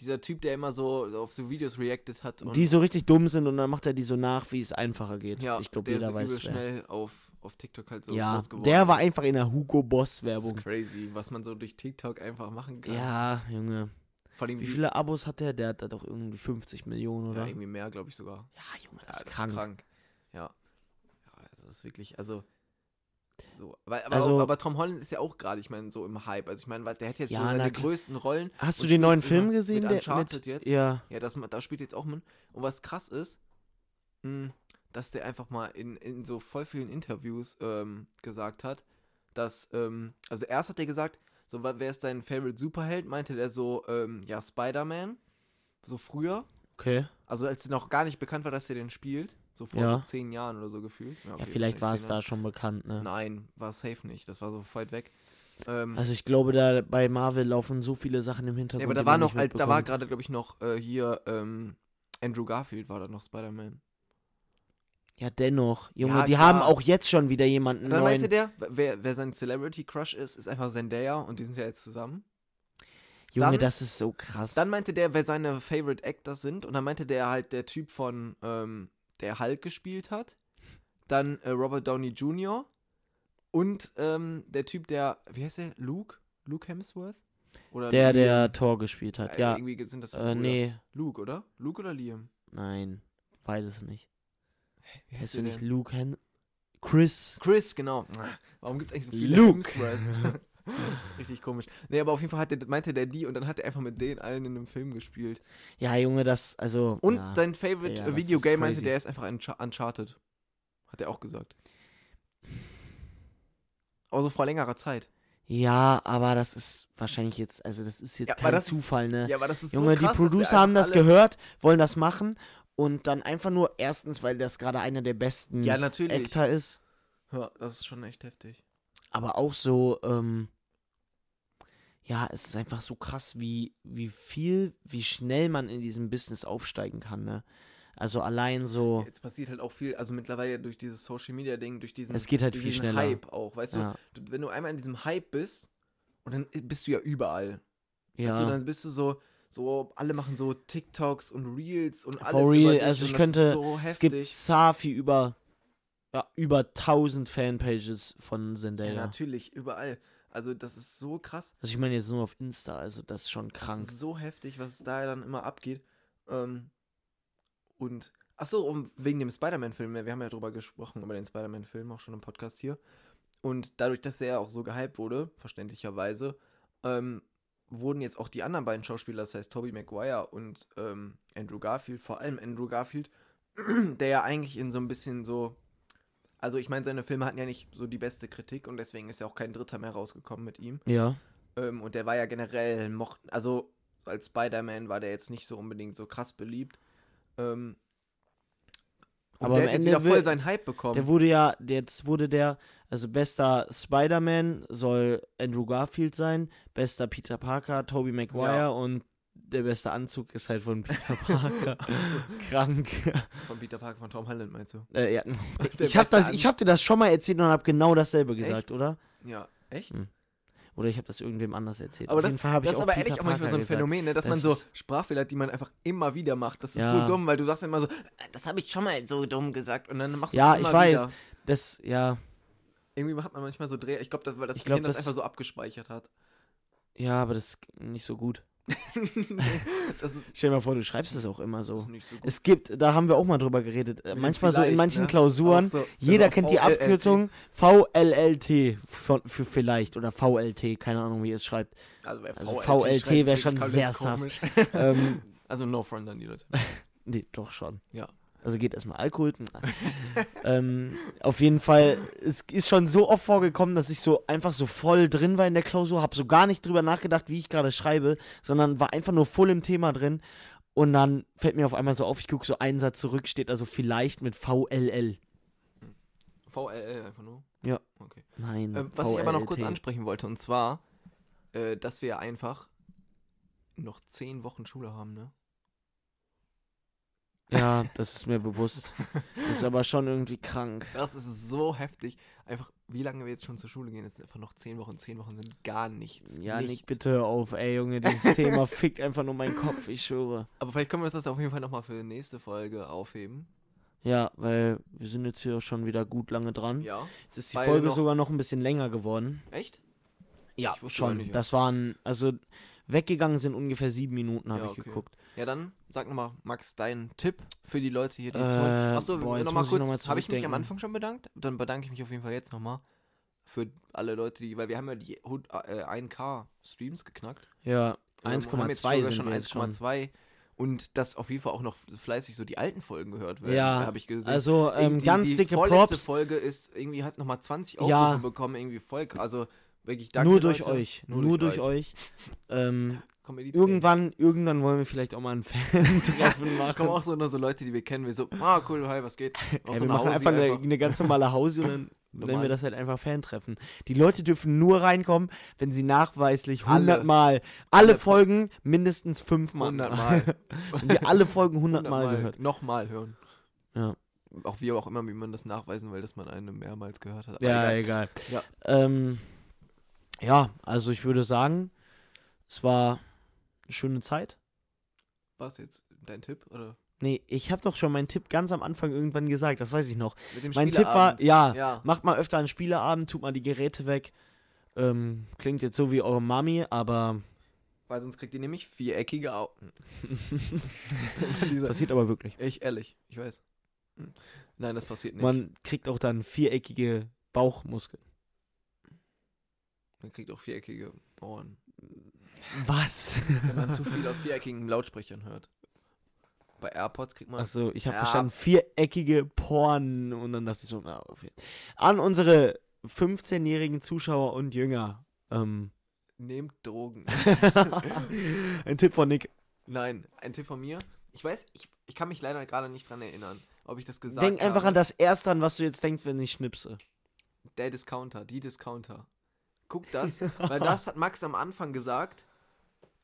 S2: dieser Typ, der immer so auf so Videos reacted hat.
S1: Die so richtig dumm sind und dann macht er die so nach, wie es einfacher geht.
S2: ja,
S1: ich glaube,
S2: der
S1: jeder
S2: so
S1: weiß wer.
S2: schnell auf, auf TikTok halt so
S1: ja, der war
S2: ist.
S1: einfach in der Hugo Boss
S2: Das
S1: Werbung.
S2: ist crazy, was man so durch TikTok einfach machen kann.
S1: Ja, Junge.
S2: Vor allem
S1: Wie viele Abos hat der? Der hat da doch irgendwie 50 Millionen, oder?
S2: Ja, irgendwie mehr, glaube ich sogar.
S1: Ja, Junge,
S2: Ja,
S1: das ist krank.
S2: Ja. Ja, das ist wirklich, also. So. Aber, aber,
S1: Also-
S2: aber Tom Holland ist ja auch gerade, ich meine, so im Hype. Also ich meine, der hat jetzt
S1: Ja,
S2: so seine größten Rollen.
S1: Hast du den neuen Film gesehen?
S2: Mit
S1: der
S2: Uncharted jetzt?
S1: Ja.
S2: Ja, das, da spielt jetzt auch mit. Und was krass ist, mh, dass der einfach mal in, in so voll vielen Interviews ähm, gesagt hat, dass, ähm, also erst hat er gesagt, so, wer ist dein Favorite Superheld? Meinte der so, ähm, ja, Spider-Man. So früher.
S1: Okay.
S2: Also als noch gar nicht bekannt war, dass er den spielt. So vor
S1: Ja.
S2: so zehn Jahren oder so gefühlt.
S1: Ja,
S2: okay,
S1: vielleicht war es da schon bekannt, ne?
S2: Nein, war safe nicht. Das war so weit weg. Ähm,
S1: Also ich glaube, da bei Marvel laufen so viele Sachen im Hintergrund.
S2: nee, aber da war noch, da war gerade, glaube ich, noch äh, hier ähm, Andrew Garfield war da noch Spider-Man.
S1: Ja, dennoch. Junge,
S2: Ja,
S1: die
S2: klar.
S1: haben auch jetzt schon wieder jemanden
S2: Und dann
S1: neuen.
S2: meinte der, wer, wer sein Celebrity Crush ist, ist einfach Zendaya und die sind ja jetzt zusammen.
S1: Junge,
S2: dann-
S1: das ist so krass.
S2: Dann meinte der, wer seine Favorite Actors sind und dann meinte der halt der Typ von, ähm, der Hulk gespielt hat. Dann äh, Robert Downey Jr. und ähm, der Typ, der, wie heißt der? Luke? Luke Hemsworth? Oder
S1: der, der
S2: Liam?
S1: Tor gespielt hat.
S2: Äh,
S1: Ja.
S2: Irgendwie sind das
S1: Äh, nee,
S2: Luke, oder? Luke oder Liam?
S1: nein. Beides nicht.
S2: Wie
S1: Heißt du nicht
S2: denn?
S1: Luke Hen Chris?
S2: Chris, genau. Warum gibt es eigentlich so viele
S1: Luke.
S2: Richtig komisch. Nee, aber auf jeden Fall hat der, meinte der die und dann hat er einfach mit denen allen in einem Film gespielt.
S1: Ja, Junge, das, also.
S2: Und
S1: ja.
S2: dein Favorite
S1: Ja,
S2: äh,
S1: das ist
S2: Videogame meinte der ist einfach Uncha- Uncharted. Hat er auch gesagt. Aber so vor längerer Zeit.
S1: Ja, aber das ist wahrscheinlich jetzt, also das ist jetzt
S2: Ja,
S1: kein Zufall, ne?
S2: Ja, aber das ist
S1: Junge,
S2: so krass,
S1: die Producer haben das
S2: alles-
S1: gehört, wollen das machen und dann einfach nur, erstens, weil das gerade einer der besten
S2: Ja, natürlich.
S1: Actor ist,
S2: Ja, das ist schon echt heftig.
S1: aber auch so, ähm, ja, es ist einfach so krass, wie, wie viel, wie schnell man in diesem Business aufsteigen kann, ne? Also allein so,
S2: Jetzt passiert halt auch viel, also mittlerweile durch dieses Social Media Ding, durch diesen,
S1: Es geht halt viel schneller.
S2: Hype auch, weißt
S1: ja,
S2: du, wenn du einmal in diesem Hype bist und dann bist du ja überall.
S1: ja.
S2: Du, dann bist du so, so, alle machen so TikToks und Reels und alles
S1: For real, also ich könnte-
S2: so
S1: es gibt. Safi über, ja, über 1000 Fanpages von
S2: Ja,
S1: Zendaya.
S2: natürlich, überall. Also das ist so krass.
S1: also ich meine jetzt nur auf Insta, also das ist schon krank.
S2: Das ist so heftig, was da dann immer abgeht. Ähm, und, ach so, um, wegen dem Spider-Man-Film, wir haben ja drüber gesprochen, über den Spider-Man-Film, auch schon im Podcast hier. Und dadurch, dass er auch so gehypt wurde, verständlicherweise, ähm, wurden jetzt auch die anderen beiden Schauspieler, das heißt Tobey Maguire und ähm, Andrew Garfield, vor allem Andrew Garfield, der ja eigentlich in so ein bisschen so, also ich meine, seine Filme hatten ja nicht so die beste Kritik und deswegen ist ja auch kein Dritter mehr rausgekommen mit ihm.
S1: Ja.
S2: Ähm, und der war ja generell, mocht, also als Spider-Man war der jetzt nicht so unbedingt so krass beliebt. Ähm, und
S1: Aber
S2: der
S1: am
S2: hat jetzt
S1: Ende
S2: wieder voll seinen Hype bekommen.
S1: Der wurde ja, jetzt wurde der, also bester Spider-Man soll Andrew Garfield sein, bester Peter Parker, Tobey Maguire
S2: Ja.
S1: und der beste Anzug ist halt von Peter Parker. Krank.
S2: Von Peter Parker, von Tom Holland, meinst du?
S1: äh, ja.
S2: Der
S1: Ich habe hab dir das schon mal erzählt und habe genau dasselbe gesagt, oder?
S2: Ja, echt?
S1: Hm. Oder ich habe das irgendwem anders erzählt.
S2: Aber
S1: Auf
S2: das,
S1: jeden Fall habe ich
S2: das ist
S1: auch
S2: aber
S1: Peter
S2: ehrlich auch manchmal so ein
S1: gesagt.
S2: Phänomen, ne, dass
S1: Das
S2: man so Sprachfehler hat, die man einfach immer wieder macht. Das ist
S1: Ja.
S2: so dumm, weil du sagst immer so, "Äh, das habe ich schon mal so dumm gesagt und dann machst du
S1: Ja,
S2: es immer
S1: ich weiß.
S2: wieder.
S1: Das, ja,
S2: Irgendwie hat man manchmal so Dreh. Ich glaube, das, weil das
S1: Ich glaub,
S2: Gehirn das
S1: das-
S2: einfach so abgespeichert hat.
S1: ja, aber das ist nicht so gut.
S2: Ist,
S1: Stell dir mal vor, du schreibst das auch immer so.
S2: so.
S1: Es gibt, da haben wir auch mal drüber geredet, äh,
S2: Mit dem
S1: manchmal so in manchen
S2: ne?
S1: Klausuren,
S2: so,
S1: jeder
S2: also
S1: kennt die. Abkürzung VLLT von, für vielleicht oder VLT, keine Ahnung, wie ihr es schreibt.
S2: Also,
S1: Also
S2: VLT
S1: VLT wär
S2: schreibt,
S1: schon sehr sass. ähm,
S2: Also no front an die Leute.
S1: nee, doch schon.
S2: Ja.
S1: Also geht erstmal Alkohol. ähm, auf jeden Fall, es ist schon so oft vorgekommen, dass ich so einfach so voll drin war in der Klausur, habe so gar nicht drüber nachgedacht, wie ich gerade schreibe, sondern war einfach nur voll im Thema drin. Und dann fällt mir auf einmal so auf, ich gucke so einen Satz zurück, steht also vielleicht mit VLL.
S2: VLL einfach nur?
S1: Ja.
S2: Okay.
S1: Nein.
S2: Äh, was ich aber noch kurz ansprechen wollte, und zwar, äh, dass wir einfach noch zehn Wochen Schule haben, ne?
S1: Ja, das ist mir bewusst. ist aber schon irgendwie krank.
S2: Das ist so heftig. Einfach, wie lange wir jetzt schon zur Schule gehen? Jetzt sind einfach noch zehn Wochen. Zehn Wochen sind gar nichts.
S1: Ja,
S2: nichts.
S1: Nick, bitte auf. Ey, Junge, dieses Thema fickt einfach nur meinen Kopf, ich schwöre.
S2: Aber vielleicht können wir das auf jeden Fall nochmal für die nächste Folge aufheben.
S1: Ja, weil wir sind jetzt hier schon wieder gut lange dran.
S2: Ja.
S1: Jetzt ist die Folge
S2: noch-
S1: sogar noch ein bisschen länger geworden.
S2: Echt?
S1: Ja, schon.
S2: nicht.
S1: Das waren, also weggegangen sind ungefähr sieben Minuten, habe
S2: Ja,
S1: ich
S2: okay.
S1: geguckt.
S2: Ja, dann sag nochmal, Max, deinen Tipp für die Leute hier, die jetzt
S1: Äh,
S2: hören. Achso, nochmal
S1: ich noch
S2: kurz. Habe ich mich am. Anfang schon bedankt? Dann bedanke ich mich auf jeden Fall jetzt nochmal für alle Leute, die, weil wir haben ja die hund- äh, 1K Streams geknackt.
S1: Ja,
S2: Ähm, haben jetzt
S1: 1,2
S2: sogar
S1: sind schon.
S2: 1,2 und dass auf jeden Fall auch noch fleißig so die alten Folgen gehört werden.
S1: Ja,
S2: habe ich gesehen.
S1: Also ähm,
S2: Irgendwie
S1: ganz
S2: die
S1: dicke
S2: vorletzte
S1: Props.
S2: Folge ist irgendwie hat nochmal 20 Aufrufe
S1: Ja.
S2: bekommen, irgendwie Volk. Also wirklich danke.
S1: nur durch
S2: Leute.
S1: euch. Nur, durch, euch. Ähm,
S2: mir die Tränen.
S1: irgendwann, irgendwann wollen wir vielleicht auch mal ein Fan-Treffen machen.
S2: kommen auch so nur so Leute, die wir kennen, wie so, ah cool, hi, was geht? Auch
S1: Ey,
S2: so
S1: wir machen
S2: Hausi
S1: einfach eine, eine ganz normale Hause und dann nennen
S2: Normal.
S1: wir das halt einfach Fan-Treffen. Die Leute dürfen nur reinkommen, wenn sie nachweislich
S2: Alle.
S1: 100 Mal, alle,
S2: Alle.
S1: Folgen mindestens 5 Mal.
S2: 100 Mal.
S1: wenn sie alle Folgen 100 Mal gehört.
S2: Nochmal hören.
S1: Ja.
S2: Auch wie auch immer, wie man das nachweisen will, dass man eine mehrmals gehört hat. Aber
S1: Ja,
S2: egal.
S1: egal.
S2: Ja.
S1: Ähm, ja, also ich würde sagen, es war eine schöne Zeit.
S2: Was jetzt? Dein Tipp? Oder?
S1: Nee, ich habe doch schon meinen Tipp ganz am Anfang irgendwann gesagt, das weiß ich noch.
S2: Mit dem
S1: Mein Tipp war, ja,
S2: Ja.
S1: macht mal öfter einen Spieleabend, tut mal die Geräte weg. Ähm, klingt jetzt so wie eure Mami, aber
S2: Weil sonst kriegt ihr nämlich viereckige Augen. Dieser,
S1: passiert aber wirklich.
S2: ich, ehrlich, ich weiß. Hm. Nein, das passiert nicht.
S1: Man kriegt auch dann viereckige Bauchmuskeln.
S2: Man kriegt auch viereckige Ohren.
S1: Was?
S2: Wenn man zu viel aus viereckigen Lautsprechern hört. Bei AirPods kriegt man.
S1: Achso, ich habe verstanden, viereckige Porn. Und dann dachte ich so, na, jeden- an unsere 15-jährigen Zuschauer und Jünger. Ähm,
S2: Nehmt Drogen.
S1: ein Tipp von Nick.
S2: Nein, ein Tipp von mir. Ich weiß, ich, ich kann mich leider gerade nicht dran erinnern, ob ich das gesagt
S1: Denk einfach
S2: habe.
S1: an das Erste an, was du jetzt denkst, wenn ich schnipse.
S2: Der Discounter, die Discounter. Guckt das, weil das hat Max am Anfang gesagt,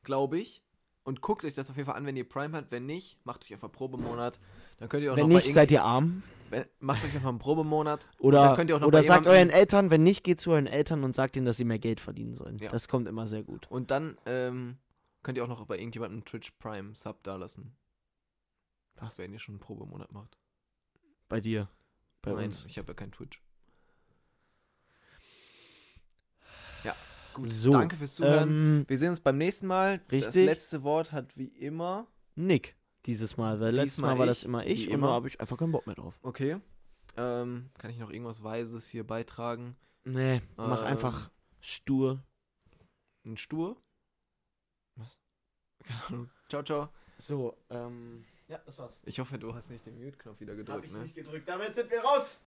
S2: glaube ich. Und guckt euch das auf jeden Fall an, wenn ihr Prime habt. Wenn nicht, macht euch einfach Probemonat. Dann könnt ihr auch
S1: Wenn
S2: noch
S1: nicht, seid ihr arm.
S2: Wenn, macht euch einfach einen Probemonat.
S1: Oder,
S2: dann könnt ihr auch noch
S1: oder sagt euren Eltern, wenn nicht, geht zu euren Eltern und sagt ihnen, dass sie mehr Geld verdienen sollen.
S2: Ja.
S1: Das kommt immer sehr gut.
S2: Und dann ähm, könnt ihr auch noch bei irgendjemandem einen Twitch Prime Sub dalassen.
S1: Was?
S2: Wenn ihr schon einen Probemonat macht.
S1: Bei dir. Bei
S2: Nein,
S1: uns.
S2: ich habe ja kein Twitch. Gut.
S1: So,
S2: Danke fürs Zuhören.
S1: Ähm,
S2: Wir sehen uns beim nächsten Mal. Das
S1: Richtig.
S2: letzte Wort hat wie immer.
S1: Nick. Dieses Mal, weil letztes Mal war
S2: ich,
S1: das immer ich und
S2: immer.
S1: habe ich einfach keinen Bock mehr drauf.
S2: Okay. Ähm, kann ich noch irgendwas Weises hier beitragen?
S1: Nee, mach
S2: Ähm,
S1: einfach stur.
S2: Ein Stur? Was? Keine Ahnung. Ciao, ciao.
S1: So, ähm. Ja, das war's.
S2: Ich hoffe, du hast nicht den Mute-Knopf wieder
S1: Hab
S2: gedrückt,
S1: ich
S2: ne?
S1: nicht gedrückt. Damit sind wir raus!